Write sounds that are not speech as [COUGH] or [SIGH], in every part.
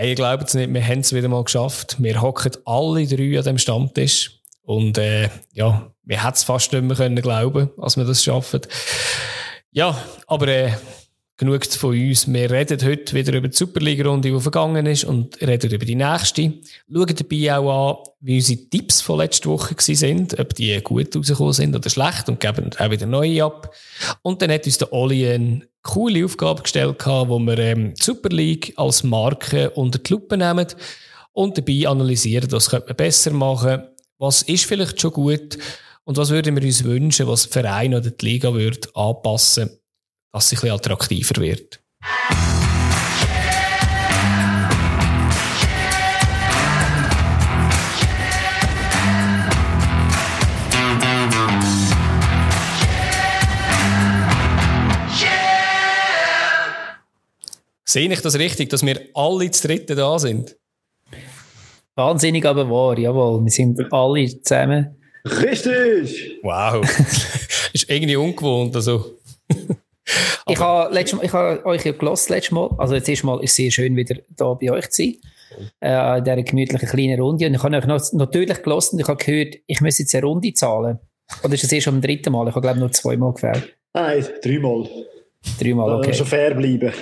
Hey, ihr glaubt es nicht, wir haben es wieder mal geschafft. Wir hocken alle drei an dem Stammtisch. Und äh, ja, wir hätten es fast nicht mehr können glauben, als wir das schaffen. Ja, aber äh, genug von uns. Wir reden heute wieder über die Superliga-Runde, die vergangen ist, und reden über die nächste. Schauen dabei auch an, wie unsere Tipps von letzter Woche sind, ob die gut rausgekommen sind oder schlecht, und geben auch wieder neue ab. Und dann hat uns der Oli eine coole Aufgabe gestellt, wo wir ähm, die Super League als Marke unter die Lupe nehmen und dabei analysieren, was könnte man besser machen, was ist vielleicht schon gut und was würden wir uns wünschen, was der Verein oder die Liga würde anpassen dass es ein bisschen attraktiver wird. Sehe ich das richtig, dass wir alle zu dritten da sind? Wahnsinnig, aber wahr, jawohl. Wir sind alle zusammen. Richtig! Wow. [LAUGHS] ist irgendwie ungewohnt. Also. [LAUGHS] ich habe letztes Mal, ich habe euch ja gelost letztes Mal. Also jetzt erstmal ist es sehr schön, wieder da bei euch zu sein. Äh, in dieser gemütlichen kleinen Runde. Und ich habe euch noch, natürlich gelost und ich habe gehört, ich muss jetzt eine Runde zahlen. Oder ist das erst am dritten Mal? Ich habe, glaube ich, nur zweimal gefällt. Nein, dreimal. Dreimal, okay. Also fair bleiben.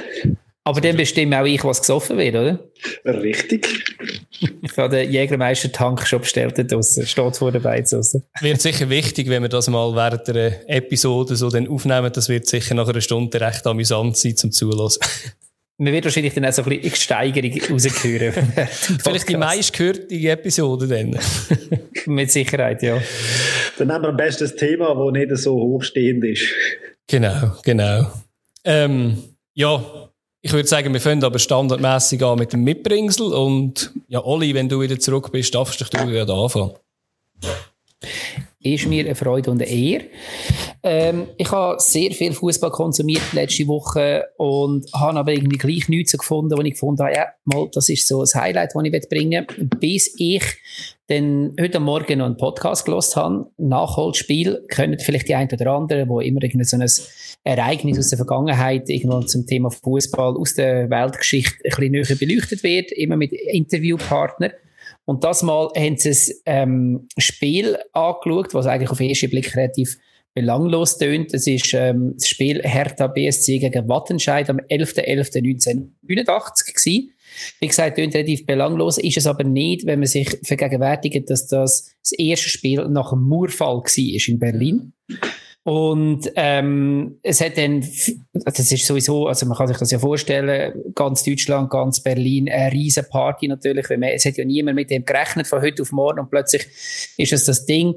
Aber dann bestimmt auch ich, was gesoffen wird, oder? Richtig. Ich habe den Jägermeister-Tank schon bestellt draussen. Steht vor der Beiz Wird sicher wichtig, wenn wir das mal während der Episode so dann aufnehmen. Das wird sicher nach einer Stunde recht amüsant sein zum Zulassen. Man wird wahrscheinlich dann auch so ein bisschen Steigerung rausgehören. [LAUGHS] Vielleicht die meistgehörte Episode dann. [LAUGHS] Mit Sicherheit, ja. Dann nehmen wir am besten das Thema, das nicht so hochstehend ist. Genau, genau. Ähm, ja, ich würde sagen, wir fangen aber standardmäßig an mit dem Mitbringsel. Und ja, Olli, wenn du wieder zurück bist, darfst du wieder anfangen. Ist mir eine Freude und eine Ehre. Ähm, ich habe sehr viel Fußball konsumiert letzte Woche und habe aber irgendwie gleich nichts gefunden, wo ich gefunden habe, ja, mal, das ist so ein Highlight, das ich bringen will, bis ich dann heute Morgen noch einen Podcast gelost habe. Nachholspiel können vielleicht die ein oder anderen, wo immer irgendwie so ein Ereignis aus der Vergangenheit irgendwo zum Thema Fußball aus der Weltgeschichte ein bisschen näher beleuchtet wird, immer mit Interviewpartnern. Und das Mal haben sie ein ähm, Spiel angeschaut, was eigentlich auf den ersten Blick relativ belanglos tönt. Das ist ähm, das Spiel Hertha BSC gegen Wattenscheid am 11.11.1989 gewesen. Wie gesagt, tönt relativ belanglos, ist es aber nicht, wenn man sich vergegenwärtigt, dass das das erste Spiel nach dem Murfall war in Berlin. Und ähm, es hat dann, das ist sowieso, also man kann sich das ja vorstellen, ganz Deutschland, ganz Berlin, eine riesen Party natürlich, weil man, es hat ja niemand mit dem gerechnet von heute auf morgen und plötzlich ist es das Ding,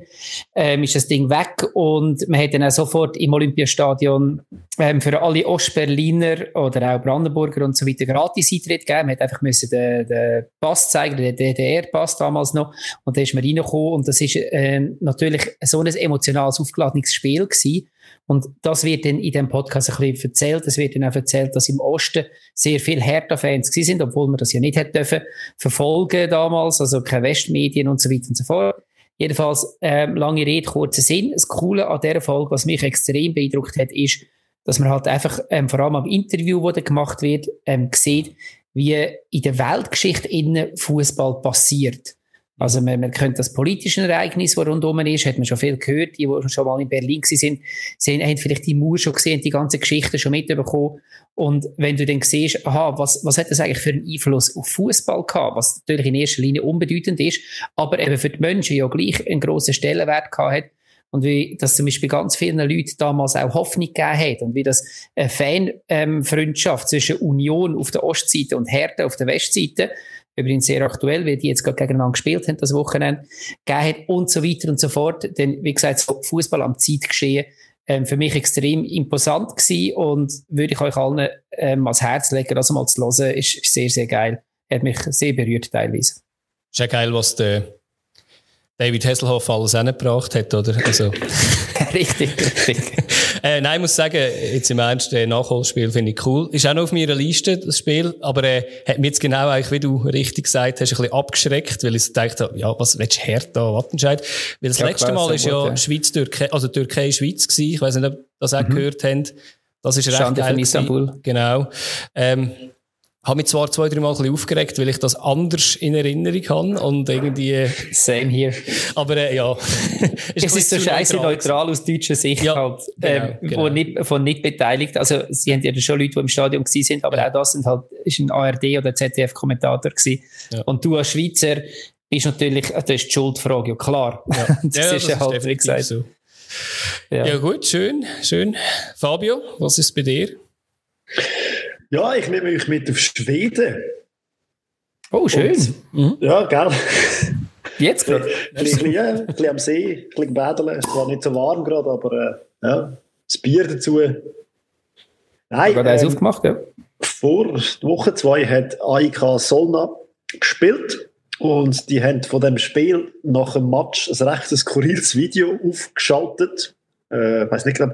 ähm, ist das Ding weg. Und man hat dann auch sofort im Olympiastadion ähm, für alle Ostberliner oder auch Brandenburger und so weiter gratis Eintritt gegeben. Man hat einfach müssen den, den Pass zeigen, den DDR-Pass damals noch. Und da ist man reingekommen und das ist äh, natürlich so ein emotionales, aufgeladenes Spiel gewesen gewesen. Und das wird dann in dem Podcast ein bisschen erzählt. Es wird dann auch erzählt, dass im Osten sehr viele Hertha-Fans gewesen sind, obwohl man das ja nicht hätte dürfen verfolgen damals, also keine Westmedien und so weiter und so fort. Jedenfalls, ähm, lange Rede, kurzer Sinn. Das Coole an dieser Folge, was mich extrem beeindruckt hat, ist, dass man halt einfach, ähm, vor allem am Interview, das da gemacht wird, ähm, sieht, wie in der Weltgeschichte innen Fußball passiert. Also man, man könnte das politische Ereignis, das rundum ist, hat man schon viel gehört, die, die schon mal in Berlin sind, sind haben vielleicht die Mauer schon gesehen, die ganze Geschichte schon mitbekommen. Und wenn du dann siehst, aha, was, was hat das eigentlich für einen Einfluss auf Fußball gehabt, was natürlich in erster Linie unbedeutend ist, aber eben für die Menschen ja gleich einen grossen Stellenwert gehabt hat. Und wie das zum Beispiel ganz vielen Leuten damals auch Hoffnung gegeben hat und wie das eine Fanfreundschaft zwischen Union auf der Ostseite und Hertha auf der Westseite übrigens sehr aktuell, weil die jetzt gerade gegeneinander gespielt haben, das Wochenende, gegeben hat und so weiter und so fort. Denn, wie gesagt, so Fußball am Zeitgeschehen ähm, für mich extrem imposant gewesen und würde ich euch allen ähm, ans Herz legen, das mal zu hören, ist, ist sehr, sehr geil. Hat mich sehr berührt teilweise. Ist ja geil, was der David Hasselhoff alles hingebracht hat, oder? Also. [LAUGHS] richtig, richtig. [LAUGHS] äh, nein, ich muss sagen, jetzt im Ernst, äh, Nachholspiel finde ich cool. Ist auch noch auf meiner Liste, das Spiel, aber äh, hat mich jetzt genau eigentlich, wie du richtig gesagt hast, ein bisschen abgeschreckt, weil ich so dachte, ja, was willst du Hertha, Wattenscheid? Weil das ja, letzte Mal ist ja, ja. Schweiz-Türkei, also Türkei-Schweiz gewesen. Ich weiß nicht, ob das auch mhm. gehört habt. Das ist recht Schande geil. Istanbul. Genau. Ähm, habe mich zwar zwei, drei Mal ein bisschen aufgeregt, weil ich das anders in Erinnerung habe und irgendwie... Same hier. Aber äh, ja. [LAUGHS] ist es ist so scheiße neutral, neutral aus deutscher Sicht ja, halt, genau, ähm, genau. Wo nicht, von nicht beteiligt. Also sie haben ja schon Leute, die im Stadion gewesen sind, aber ja. auch das sind halt, ist ein ARD oder ZDF-Kommentator gewesen. Ja. Und du als Schweizer bist natürlich, das ist die Schuldfrage, ja klar. Ja. [LAUGHS] das, ja, ist ja halt, wie gesagt. So. Ja. ja gut, schön, schön. Fabio, was ist bei dir? Ja, ich nehme euch mit auf Schweden. Oh, schön. Und, mhm. Ja, gerne. Jetzt gerade? Ein bisschen, ja, ein bisschen am See, ein bisschen baden. Es war nicht so warm gerade, aber äh, ja, das Bier dazu. Nein, gerade ähm, aufgemacht, ja. Vor Woche zwei hat AIK Solna gespielt und die haben von dem Spiel nach dem Match ein recht skurriles Video aufgeschaltet. Äh, weiß nicht genau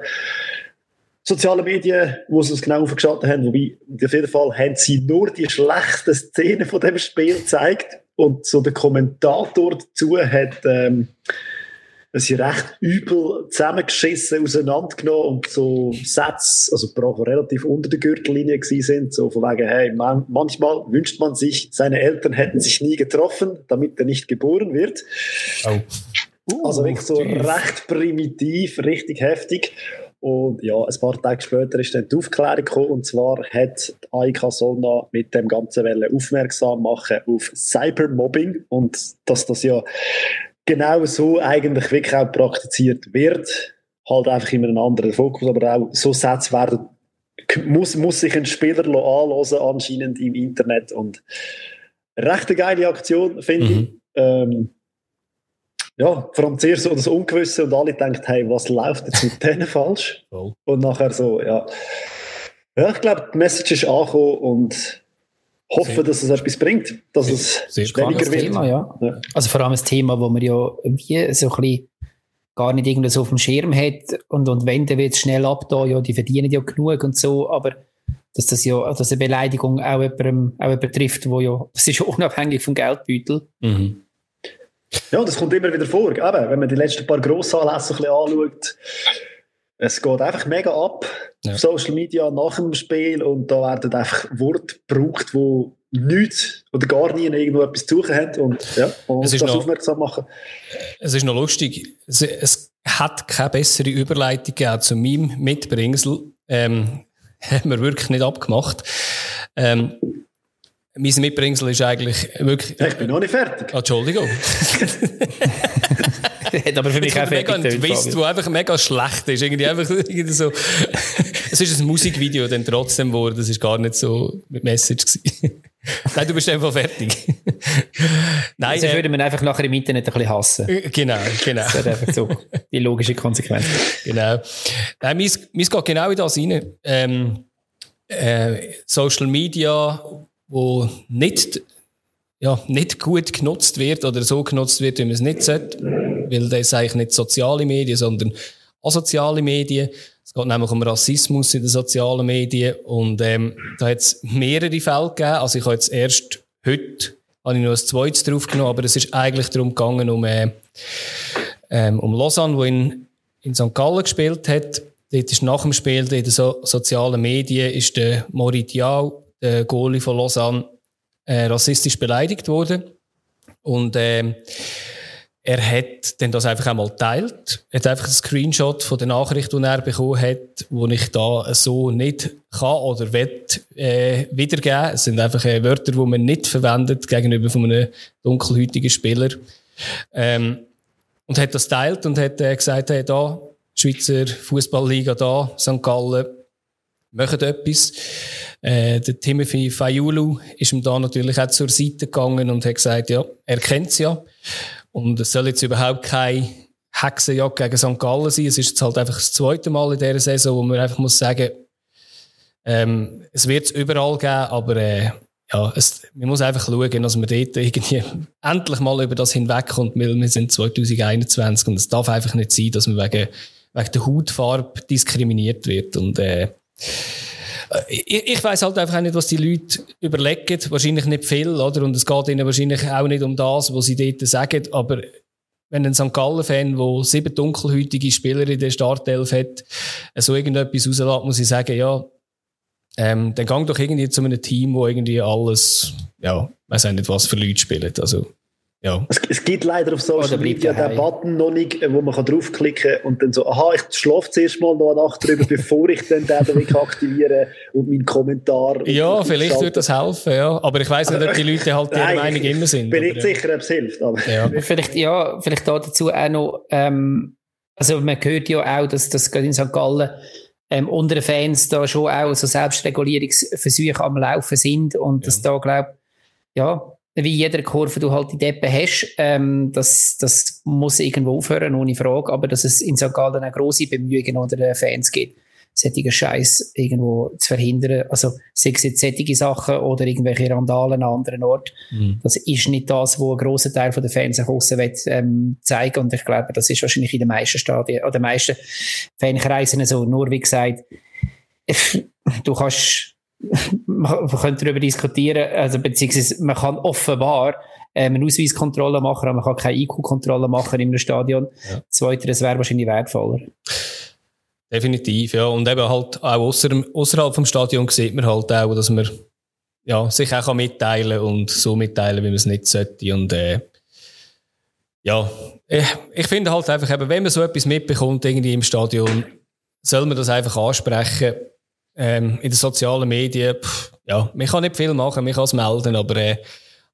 soziale Medien, wo sie es genau aufgeschaltet haben. Wobei, auf jeden Fall haben sie nur die schlechten Szenen von dem Spiel gezeigt. Und so der Kommentator dazu hat ähm, sie recht übel zusammengeschissen, auseinandergenommen und so Sätze, also relativ unter der Gürtellinie gewesen sind, so von wegen, hey, man, manchmal wünscht man sich, seine Eltern hätten sich nie getroffen, damit er nicht geboren wird. Oh. Uh, also wirklich so tief. recht primitiv, richtig heftig. Und ja, ein paar Tage später ist dann die Aufklärung gekommen, und zwar hat die AIK Solna mit dem ganzen Welle aufmerksam machen auf Cybermobbing und dass das ja genau so eigentlich wirklich auch praktiziert wird. Halt einfach immer einen anderen Fokus, aber auch so Sätze werden, muss, muss sich ein Spieler anhören, anscheinend im Internet und recht eine geile Aktion, finde mhm. ich. Ähm, ja, vor allem zuerst so das Ungewisse und alle denken, hey, was läuft jetzt mit denen [LAUGHS] falsch? Oh. Und nachher so, ja. Ja, ich glaube, die Message ist angekommen und hoffe, sehr, dass es etwas bringt, dass es sehr weniger wird. Thema, ja. ja. Also vor allem ein Thema, wo man ja wie so ein bisschen gar nicht irgendwas auf dem Schirm hat und, und wenn, dann wird es schnell ab da, ja, die verdienen ja genug und so, aber dass das ja, dass eine Beleidigung auch jemandem, auch jemanden trifft, wo ja, das ist unabhängig vom Geldbeutel. Mhm. Ja, das kommt immer wieder vor. Eben, wenn man die letzten paar Grossanlässe ein bisschen anschaut, es geht einfach mega ab ja. auf Social Media nach dem Spiel und da werden einfach Worte gebraucht, die nichts oder gar nie irgendwo etwas zu suchen haben und, ja, und das noch, aufmerksam machen. Es ist noch lustig, es, es hat keine bessere Überleitung gegeben zu meinem Mitbringsel. Ähm, [LAUGHS] haben wir wirklich nicht abgemacht. Ähm, mein Mitbringsel ist eigentlich wirklich. Ich bin noch nicht fertig. Oh, Entschuldigung. [LAUGHS] Hat aber für mich auch fertig. Ein Twist, der einfach mega schlecht ist. Irgendwie einfach [LAUGHS] irgendwie so. es ist ein Musikvideo dann trotzdem geworden. Das ist gar nicht so mit Message gewesen. [LAUGHS] Nein, du bist einfach fertig. Nein, also äh, würde man einfach nachher im Internet ein bisschen hassen. Äh, genau, genau. Das ist einfach so die logische Konsequenz. Genau. Nein, mir geht genau in das rein. Ähm, äh, Social Media wo nicht, ja, nicht gut genutzt wird oder so genutzt wird, wie man es nicht sollte. Weil das eigentlich nicht soziale Medien, sondern asoziale Medien. Es geht nämlich um Rassismus in den sozialen Medien. Und ähm, da hat es mehrere Fälle gegeben. Also ich habe jetzt erst heute habe ich noch ein zweites draufgenommen, aber es ist eigentlich darum gegangen, um, äh, ähm, um Lausanne, wo in, in St. Gallen gespielt hat. Dort ist nach dem Spiel in den so sozialen Medien ist der Morit Jau der Goalie von Lausanne, äh, rassistisch beleidigt wurde. Und äh, er hat dann das einfach einmal geteilt. Er hat einfach einen Screenshot von der Nachricht, die er bekommen hat, wo ich da so nicht kann oder will, äh, wiedergeben. Es sind einfach äh, Wörter, die man nicht verwendet gegenüber von einem dunkelhäutigen Spieler. Ähm, und hat das teilt und hat äh, gesagt, hey, da, Schweizer Fußballliga da, St. Gallen, machen etwas. Äh, der Timothy Fayulu ist ihm da natürlich auch zur Seite gegangen und hat gesagt, ja, er kennt es ja. Und es soll jetzt überhaupt keine Hexenjagd gegen St. Gallen sein. Es ist jetzt halt einfach das zweite Mal in dieser Saison, wo man einfach muss sagen, ähm, es wird es überall geben, aber äh, ja, es, man muss einfach schauen, dass man dort irgendwie [LAUGHS] endlich mal über das hinwegkommt, weil wir sind 2021 und es darf einfach nicht sein, dass man wegen, wegen der Hautfarbe diskriminiert wird. Und äh, ich, ich weiß halt einfach nicht, was die Leute überlegen. Wahrscheinlich nicht viel, oder? Und es geht ihnen wahrscheinlich auch nicht um das, was sie dort sagen. Aber wenn ein St. Gallen-Fan, der sieben dunkelhäutige Spieler in der Startelf hat, so irgendetwas rauslässt, muss ich sagen, ja, ähm, dann gang doch irgendwie zu einem Team, wo irgendwie alles, ja, weiß auch nicht, was für Leute spielen. Also, ja. Es, es gibt leider auf Social Media den Button noch nicht, wo man kann draufklicken kann und dann so, aha, ich schlafe zuerst mal noch eine Nacht drüber, [LAUGHS] bevor ich dann den aktiviere und meinen Kommentar. Ja, vielleicht würde das helfen, ja. Aber ich weiß nicht, ob die Leute halt [LAUGHS] ihrer Meinung immer sind. Bin nicht sicher, ob es hilft. Aber. Ja. vielleicht, ja, vielleicht da dazu auch noch, ähm, also man hört ja auch, dass das gerade in St. Gallen ähm, unter den Fans da schon auch so Selbstregulierungsversuche am Laufen sind und ja. dass da, glaube ja, wie jeder Kurve du halt die Deppe hast, ähm, das, das muss irgendwo aufhören, ohne Frage, aber dass es in St. Gallen auch grosse Bemühungen unter den Fans gibt solchen Scheiß irgendwo zu verhindern. Also, sei es jetzt solche Sachen oder irgendwelche Randalen an anderen Ort. Mhm. Das ist nicht das, wo ein grosser Teil der Fans nach aussen will, ähm, zeigen. Und ich glaube, das ist wahrscheinlich in den meisten Stadien, oder den meisten Fankreisen so. Nur, wie gesagt, [LAUGHS] du kannst, man könnte darüber diskutieren, also, beziehungsweise man kann offenbar ähm, eine Ausweiskontrolle machen, aber man kann keine IQ-Kontrolle machen in einem Stadion. Ja. Zweiteres wäre wahrscheinlich wertvoller. Definitiv, ja. Und eben halt auch ausser, außerhalb vom Stadion sieht man halt auch, dass man ja, sich auch mitteilen kann und so mitteilen, wie man es nicht sollte. Und äh, ja, ich, ich finde halt einfach, eben, wenn man so etwas mitbekommt irgendwie im Stadion, soll man das einfach ansprechen. Ähm, in den sozialen Medien, pff, ja, man kann nicht viel machen, man kann es melden, aber äh,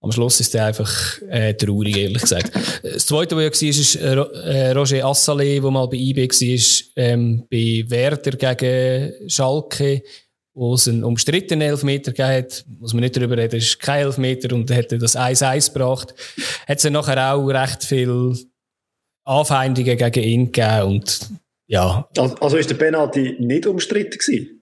am Schluss ist er einfach äh, traurig, ehrlich gesagt. [LAUGHS] Das Zweite, was ja war, ist äh, äh, Roger Assalé, der mal bei IB war, ähm, bei Werder gegen Schalke, wo es einen umstrittenen Elfmeter hat. Muss man nicht darüber reden, es ist kein Elfmeter und hätte das 1-1 gebracht. Hat es nachher auch recht viel Anfeindungen gegen ihn gegeben und ja. Also, also ist der Penalty nicht umstritten gewesen?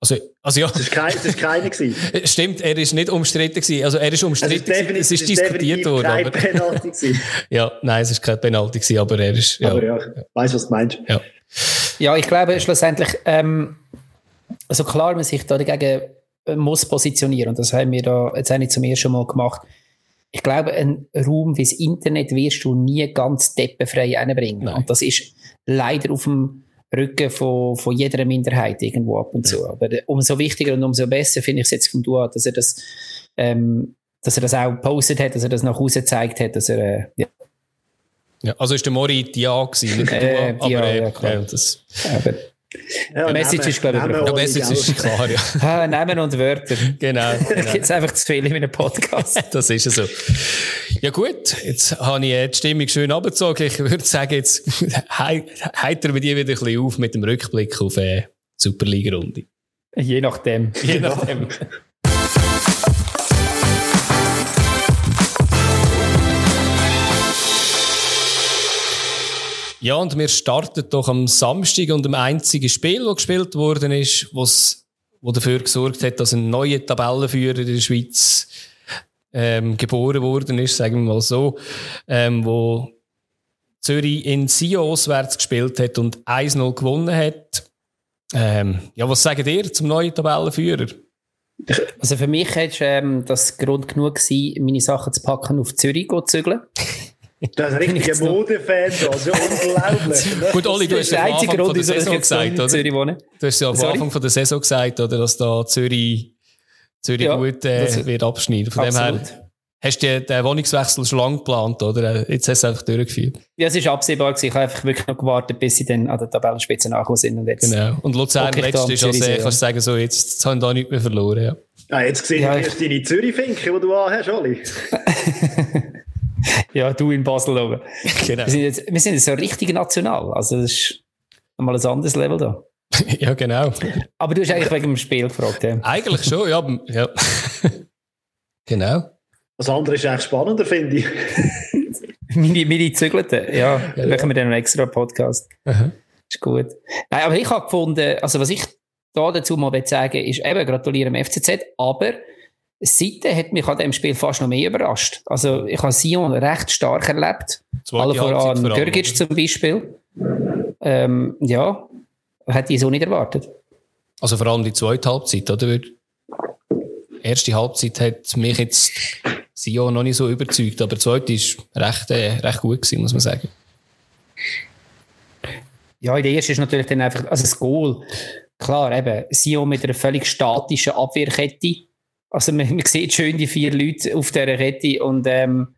Also, also ja. Das ist, kein, das ist keiner gewesen. [LAUGHS] Stimmt, er ist nicht umstritten gewesen. Also er ist umstritten. Also es ist, diskutiert worden. Kein aber, Penalty gewesen. [LAUGHS] ja, nein, es ist kein Penalty gewesen, aber er ist. Ja. Aber ja, weiß was du meinst. Ja. Ja, ich glaube schlussendlich, ähm, also klar, man sich da dagegen äh, muss positionieren und das haben wir da jetzt auch nicht zum ersten Mal gemacht. Ich glaube, ein Raum wie das Internet wirst du nie ganz deppenfrei einbringen. Und das ist leider auf dem Rücken von, von jeder Minderheit irgendwo ab und zu. Aber umso wichtiger und umso besser finde ich es jetzt vom Dua, dass er das, ähm, dass er das auch gepostet hat, dass er das nach Hause gezeigt hat, dass er, äh, ja. ja. Also ist der Mori Dia gewesen, nicht äh, Dua, Dia, aber, ja, klar. Ja, das, aber, ja, Message ist, glaube ich, Der Message ist klar, ja. [LAUGHS] ah, Namen und Wörter. Genau. [LAUGHS] genau. Gibt es einfach zu viel in einem Podcast. [LAUGHS] das ist so. Ja gut, jetzt habe ich die Stimmung schön abgezogen. Ich würde sagen, jetzt heitern wir die wieder ein bisschen auf mit dem Rückblick auf eine Superliga-Runde. Je nachdem. Je nachdem. Ja, und wir starten doch am Samstag und dem einzigen Spiel, das gespielt worden ist, was wo dafür gesorgt hat, dass ein neuer Tabellenführer in der Schweiz ähm, geboren worden ist, sagen wir mal so, ähm, wo Zürich in Sion auswärts gespielt hat und 1-0 gewonnen hat. Ähm, ja, was sagt ihr zum neuen Tabellenführer? Also für mich ist ähm, das Grund genug gewesen, meine Sachen zu packen, auf Zürich zu zügeln. Das ist ein richtiger Modefan da, so unglaublich. [LAUGHS] Gut, Oli, du hast ja am Anfang von der Saison gesagt, oder? Zürich wohnen. Du hast ja am Anfang von der Saison gesagt, oder, dass da Zürich, Zürich ja, gut äh, wird abschneiden. Von absolut. dem her hast du den Wohnungswechsel schon lange geplant, oder? Jetzt hast du es einfach durchgeführt. Ja, es ist absehbar gewesen. Ich habe einfach wirklich noch gewartet, bis sie dann an der Tabellenspitze nachgekommen sind. Und jetzt genau. Und Luzern okay, letztes ist also, kannst du sagen, so, jetzt, jetzt haben da nichts mehr verloren, ja. Ah, jetzt sehe ja, ich erst deine Zürich-Finke, die du anhast, Oli. [LAUGHS] [LAUGHS] ja, du in Basel oben. Genau. Wir sind, jetzt, wir sind jetzt so richtig national. Also, das ist mal ein anderes Level da. [LAUGHS] ja, genau. Aber du hast eigentlich wegen dem Spiel gefragt, ja? Eigentlich schon, ja. ja. [LAUGHS] genau. Das andere ist eigentlich spannender, finde ich. meine, meine Zügelten, ja. ja machen wir dann einen extra Podcast. Aha. Ist gut. Nein, aber ich habe gefunden, also was ich da dazu mal sagen ist eben gratulieren dem FCZ, aber Seite hat mich an dem Spiel fast noch mehr überrascht. Also ich habe Sion recht stark erlebt. Alle voran Görgic zum Beispiel. Ähm, ja, hätte ich so nicht erwartet. Also vor allem die zweite Halbzeit, oder? Die erste Halbzeit hat mich jetzt Sion noch nicht so überzeugt, aber die zweite war recht, äh, recht gut gewesen, muss man sagen. Ja, in der ersten ist natürlich dann einfach, also das Goal klar, eben, Sion mit einer völlig statischen Abwehrkette. Also man, man sieht schön die vier Leute auf dieser Kette und ähm,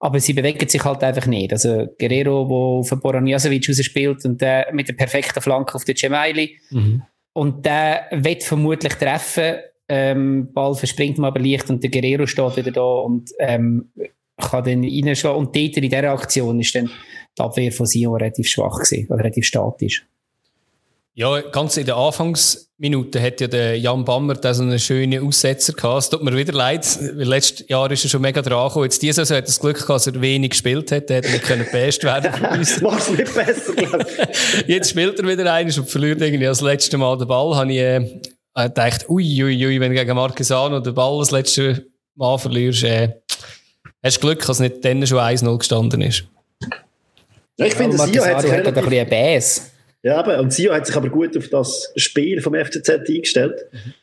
aber sie bewegen sich halt einfach nicht. Also Guerrero, der auf den Boraniasovic rausspielt und der mit der perfekten Flanke auf den Cemaili. Mhm. Und der wird vermutlich treffen. Ähm, Ball verspringt ihm aber leicht und der Guerrero steht wieder da und ähm, kann dann reinschlagen. Und dort in dieser Aktion ist dann die Abwehr von Sion relativ schwach gewesen, oder relativ statisch. Ja, ganz in den Anfangsminuten hat ja der Jan Bammer da so einen schönen Aussetzer gehabt. Es tut mir wieder leid, weil letztes Jahr ist er schon mega dran gekommen. Jetzt diese Saison hat er das Glück gehabt, dass er wenig gespielt hat. Er hätte nicht können best werden von uns. [LAUGHS] Mach's nicht besser, glaube ich. Jetzt spielt er wieder einen und verliert irgendwie das letzte Mal den Ball. Habe ich äh, gedacht, ui, ui, ui, wenn du gegen Marquesano den Ball das letzte Mal verlierst, äh, hast du Glück, dass nicht dann schon 1-0 gestanden ist. Ja, ich finde, Sio hat, hat ein bisschen Bass. Ja, aber, und Sio hat sich aber gut auf das Spiel vom FCZ eingestellt. Mhm.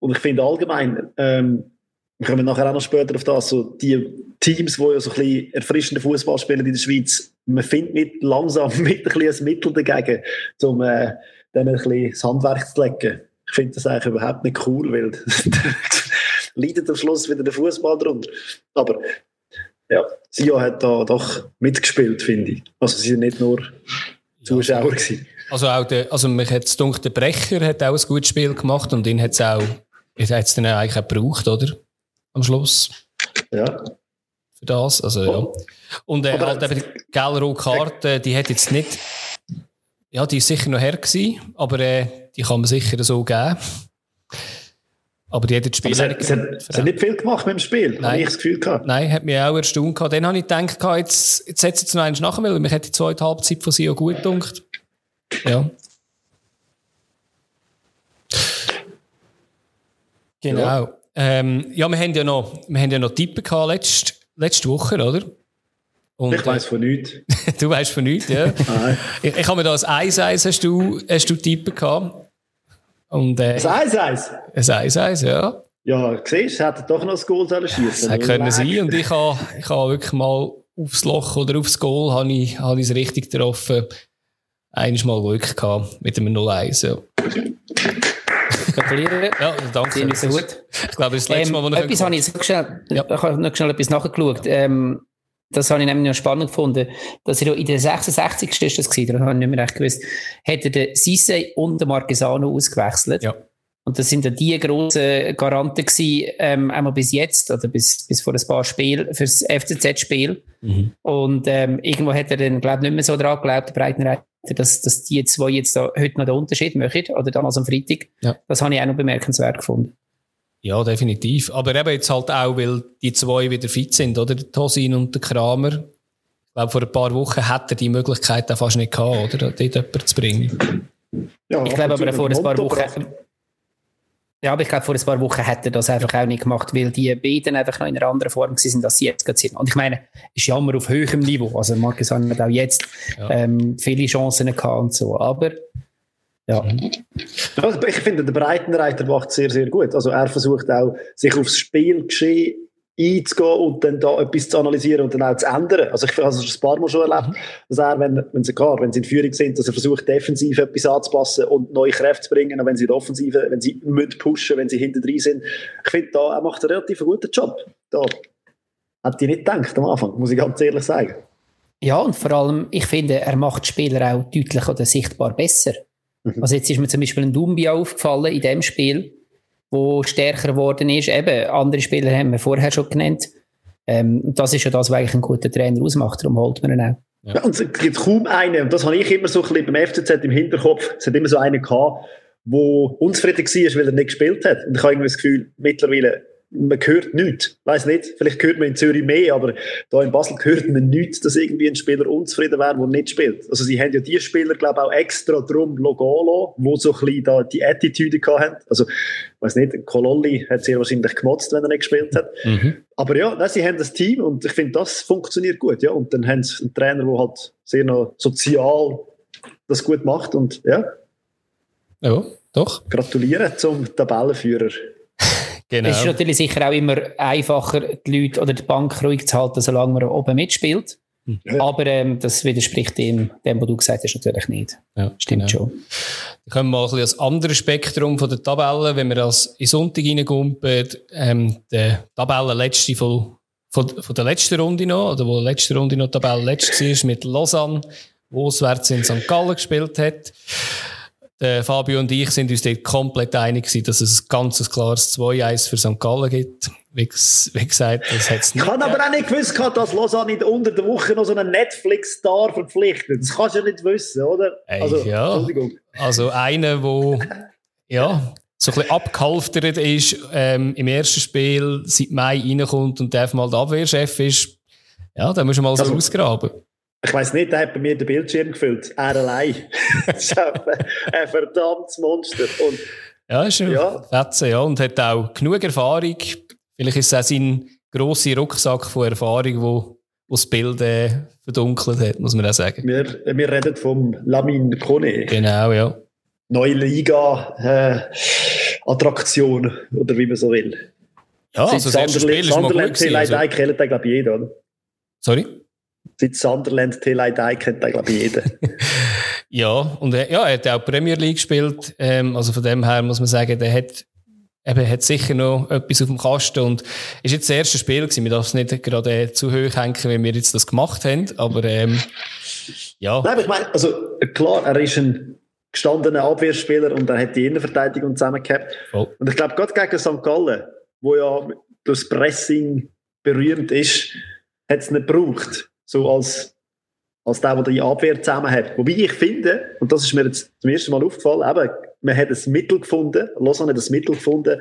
Und ich finde allgemein, ähm, wir kommen nachher auch noch später auf das, so die Teams, die ja so ein bisschen erfrischenden Fußball spielen in der Schweiz, man findet mit, langsam [LAUGHS] mit ein, bisschen ein Mittel dagegen, um äh, dann ein bisschen das Handwerk zu legen. Ich finde das eigentlich überhaupt nicht cool, weil [LAUGHS] leidet am Schluss wieder der Fußball drunter. Aber ja, Sio hat da doch mitgespielt, finde ich. Also sie sind nicht nur Zuschauer gewesen. Also auch der, also mich hat es der Brecher hat auch ein gutes Spiel gemacht und ihn hat es auch, hat es dann eigentlich auch gebraucht, oder? Am Schluss. Ja. Für das, also ja. Und äh, halt eben die gelbe Karte, die hat jetzt nicht, ja, die ist sicher noch her gewesen, aber äh, die kann man sicher so geben. Aber die hat das Spiel aber sie, nicht sie, hat nicht viel gemacht mit dem Spiel, habe ich das Gefühl gehabt. Nein, hat mich auch erstaunt gehabt. Dann habe ich gedacht, jetzt, jetzt setzt es noch eins nach, weil mich hat die zweite Halbzeit von sie auch gut gedacht. Ja. Genau. Ja, ähm, ja wir haben ja noch, wir haben ja noch Tippen gehabt letzte, letzte Woche, oder? Und, ich weiss von nichts. [LAUGHS] du weißt von nichts, ja. [LAUGHS] ich, ich habe mir da ein 1-1 hast du, hast du Tippen gehabt. Und, äh, ein 1-1? Ein 1-1, ja. Ja, siehst du, hätte doch noch das Goal schießen Das können sein. Und ich habe, ich habe wirklich mal aufs Loch oder aufs Goal habe ich, habe ich es richtig getroffen. Einmal mal Glück gehabt mit einem 0-1. Ja. Gratuliere. Ja, danke. Sehr so gut. Ich glaube, das letzte Mal, wo ich Etwas habe ich so schnell, ja. ich habe noch schnell etwas nachgeschaut. Ähm, das habe ich nämlich noch spannend gefunden, dass er in der 66. ist das gewesen, da habe ich nicht mehr recht gewusst, hat er den Sisse und den Marquesano ausgewechselt. Ja. Und das sind ja die grossen Garanten gewesen, ähm, einmal bis jetzt, oder bis, bis vor ein paar Spielen, fürs FCZ-Spiel. Mhm. Und ähm, irgendwo hat er dann, glaube ich, nicht mehr so dran geglaubt, der Breitenreiter, dass, dass die zwei jetzt da heute noch den Unterschied machen, oder damals am Freitag. Ja. Das habe ich auch noch bemerkenswert gefunden. Ja, definitiv. Aber eben jetzt halt auch, weil die zwei wieder fit sind, oder? Der Tosin und der Kramer. Ich glaube, vor ein paar Wochen hätte er die Möglichkeit auch fast nicht gehabt, oder? Dort jemanden zu bringen. Ja, ich glaube aber vor ein paar Wochen. Ja, aber ich glaube, vor ein paar Wochen hätte er das einfach auch nicht gemacht, weil die beiden einfach noch in einer anderen Form sind, als sie jetzt gerade sind. Und ich meine, ist ja immer auf höherem Niveau. Also Marcus hat auch jetzt ja. ähm, viele Chancen gehabt und so. Aber ja. Also ich finde, der Breitenreiter macht sehr, sehr gut. Also er versucht auch, sich aufs Spielgeschehen einzugehen und dann da etwas zu analysieren und dann auch zu ändern. Also ich habe es ein paar Mal schon erlebt, dass er, wenn, wenn sie klar, wenn sie in Führung sind, dass er versucht, defensiv etwas anzupassen und neue Kräfte zu bringen, und wenn sie in der Offensive, wenn sie müssen pushen, wenn sie hinter drin sind. Ich finde, da, er macht einen relativ guten Job. Da hätte ich nicht gedacht am Anfang, muss ich ganz ehrlich sagen. Ja, und vor allem, ich finde, er macht die Spieler auch deutlich oder sichtbar besser. Mhm. Also jetzt ist mir zum Beispiel ein Dumbia aufgefallen in dem Spiel, wo stärker geworden ist. Eben, andere Spieler haben wir vorher schon genannt. Ähm, das ist ja das, was eigentlich ein guter Trainer ausmacht, darum holt man ihn auch. Ja. ja. und es gibt kaum einen, und das habe ich immer so ein bisschen beim FCZ im Hinterkopf, es hat immer so einen gehabt, der unzufrieden war, weil er nicht gespielt hat. Und ich habe irgendwie das Gefühl, mittlerweile man hört nichts. Weiß nicht, vielleicht hört man in Zürich mehr, aber da in Basel hört man nichts, dass irgendwie ein Spieler unzufrieden wäre, der nicht spielt. Also sie haben ja die Spieler, glaube ich, auch extra drum Logolo, wo so ein bisschen da die Attitüde hatten. Also, weiß nicht, Kololli hat sehr wahrscheinlich gemotzt, wenn er nicht gespielt hat. Mhm. Aber ja, nein, sie haben das Team und ich finde, das funktioniert gut, ja. Und dann haben sie einen Trainer, der halt sehr noch sozial das gut macht und ja. Ja, doch. Gratulieren zum Tabellenführer. [LAUGHS] Genau. Es ist natürlich sicher auch immer einfacher, die Leute oder die Bank ruhig zu halten, solange man oben mitspielt. Ja. Aber ähm, das widerspricht dem, dem, was du gesagt hast, natürlich nicht. Ja, Stimmt genau. schon. Dann kommen wir mal ein bisschen ans andere Spektrum von der Tabelle. Wenn wir als in Sonntag reingumpen, ähm, der Tabellenletzte von, von, von der letzten Runde noch, oder wo die letzte Runde noch die Tabelle letzt war, mit Lausanne, wo auswärts in St. Gallen gespielt hat. Der Fabio und ich sind uns dort komplett einig gewesen, dass es ein ganz klares 2-1 für St. Gallen gibt. Wie, wie gesagt, das hat es Ich nicht habe aber auch nicht gewusst, dass Lausanne in- unter der Woche noch so einen Netflix-Star verpflichtet. Das kannst du ja nicht wissen, oder? Ey, also, ja. Entschuldigung. Also einer, wo [LAUGHS] ja, so ein bisschen abgehalftert ist, ähm, im ersten Spiel seit Mai reinkommt und darf mal der Abwehrchef ist, ja, da musst du mal so Also- ausgraben. Ich weiss nicht, der hat bei mir den Bildschirm gefüllt. Er allein. das ist ein, ein verdammtes Monster. Und Ja, ist ein Ja. Fetze, ja, und hat auch genug Erfahrung. Vielleicht ist es auch sein grosser Rucksack von Erfahrung, wo, wo das Bild äh, verdunkelt hat, muss man auch sagen. wir, wir reden vom Lamin Kone. Genau, ja. Neue Liga-Attraktion, oder wie man so will. Ja, also das erste Spiel ist Sunderland kennt den, glaube ich, jeder, oder? Sorry? Seit Sunderland Telei Dai kennt den, glaube ich, jeder. [LAUGHS] Ja, und er, ja, er hat auch Premier League gespielt. Ähm, also von dem her muss man sagen, der hat, eben, hat sicher noch etwas auf dem Kasten und ist jetzt das erste Spiel gewesen. Wir dürfen es nicht gerade äh, zu hoch hängen, wie wir jetzt das gemacht haben, aber ähm, ja. Nein, aber ich meine, also klar, er ist ein gestandener Abwehrspieler und er hat die Innenverteidigung zusammengehabt. Voll. Und ich glaube, gerade gegen St. Gallen, wo ja das Pressing berühmt ist, hat es nicht gebraucht. So als, als der, der die Abwehr zusammen hat. Wobei ich finde, und das ist mir jetzt zum ersten Mal aufgefallen, eben, man hat ein Mittel gefunden, Lausanne hat ein Mittel gefunden,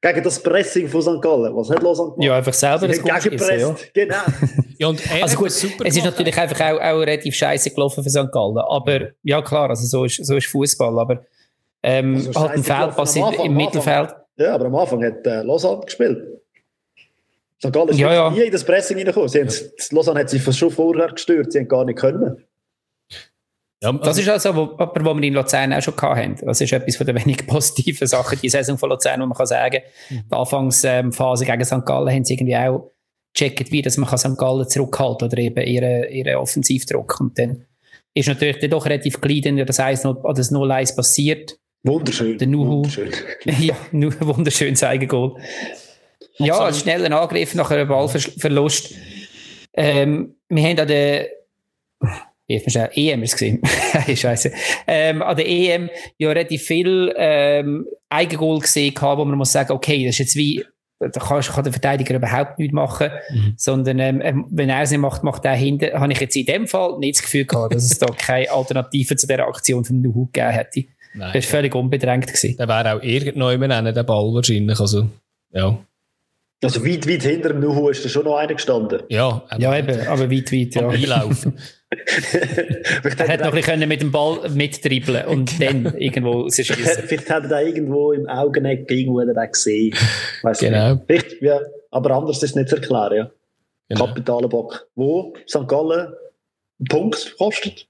gegen das Pressing von St. Gallen. Was hat Lausanne gemacht? Ja, einfach selber haben schiessen, ja. Genau. [LAUGHS] ja und Also gut, super es ist natürlich einfach auch, auch relativ scheiße gelaufen für St. Gallen. Aber ja, klar, also so ist, so ist Fußball. Aber ähm, Also halt ein scheisse Feld gelaufen am passiert Anfang, im am Mittelfeld. Ja, aber am Anfang hat äh, Lausanne gespielt. St. Gallen ist Ja, ja. nie in das Pressing reingekommen. Sie haben, Lausanne hat sich schon vorher gestört, sie haben gar nicht können. ja, Das ist also, wo, aber was wir in Luzern auch schon hatten. Das ist etwas von den wenigen [LAUGHS] positiven Sachen, die Saison von Luzern, wo man kann sagen, Mhm. die Anfangsphase gegen St. Gallen haben sie irgendwie auch gecheckt, wie dass man kann St. Gallen zurückhalten oder eben ihren, ihren Offensivdruck. Und dann ist natürlich dann doch relativ klein, das 1 oder das 0-1 passiert. Wunderschön. Der Nuhu. Wunderschön. [LAUGHS] ja, wunderschönes Eigengoal. Ja, ein schneller Angriff nach einem Ballverlust. Ähm, wir haben an der hat man schnell, EM gesehen. Scheiße. Ähm, an der EM ja relativ viel ähm, Eigengoal gesehen wo man muss sagen, okay, das ist jetzt wie, da kann, kann der Verteidiger überhaupt nichts machen, Mhm. sondern ähm, ähm, wenn er es nicht macht, macht er hinten. Habe ich jetzt in dem Fall nicht das Gefühl gehabt, dass es da [LAUGHS] keine Alternative zu der Aktion von Nuhu gegeben hätte. Nein, Er war völlig unbedrängt gewesen. der wäre auch irgendjemand nennen, der Ball wahrscheinlich. Also, ja. Also weit, weit hinter dem Nuhu ist da schon noch einer gestanden. Ja, Ja, eben, aber weit, weit, ja. Einlaufen. Er hätte noch ein bisschen mit dem Ball mittribbeln und dann irgendwo rausschießen. [LAUGHS] Vielleicht hat er da irgendwo im Augeneck irgendwo er den gesehen. Weiss Genau. Nicht. Vielleicht, ja. Aber anders ist es nicht zu erklären. Ja. Genau. Kapitaler Bock. Wo St. Gallen einen Punkt kostet.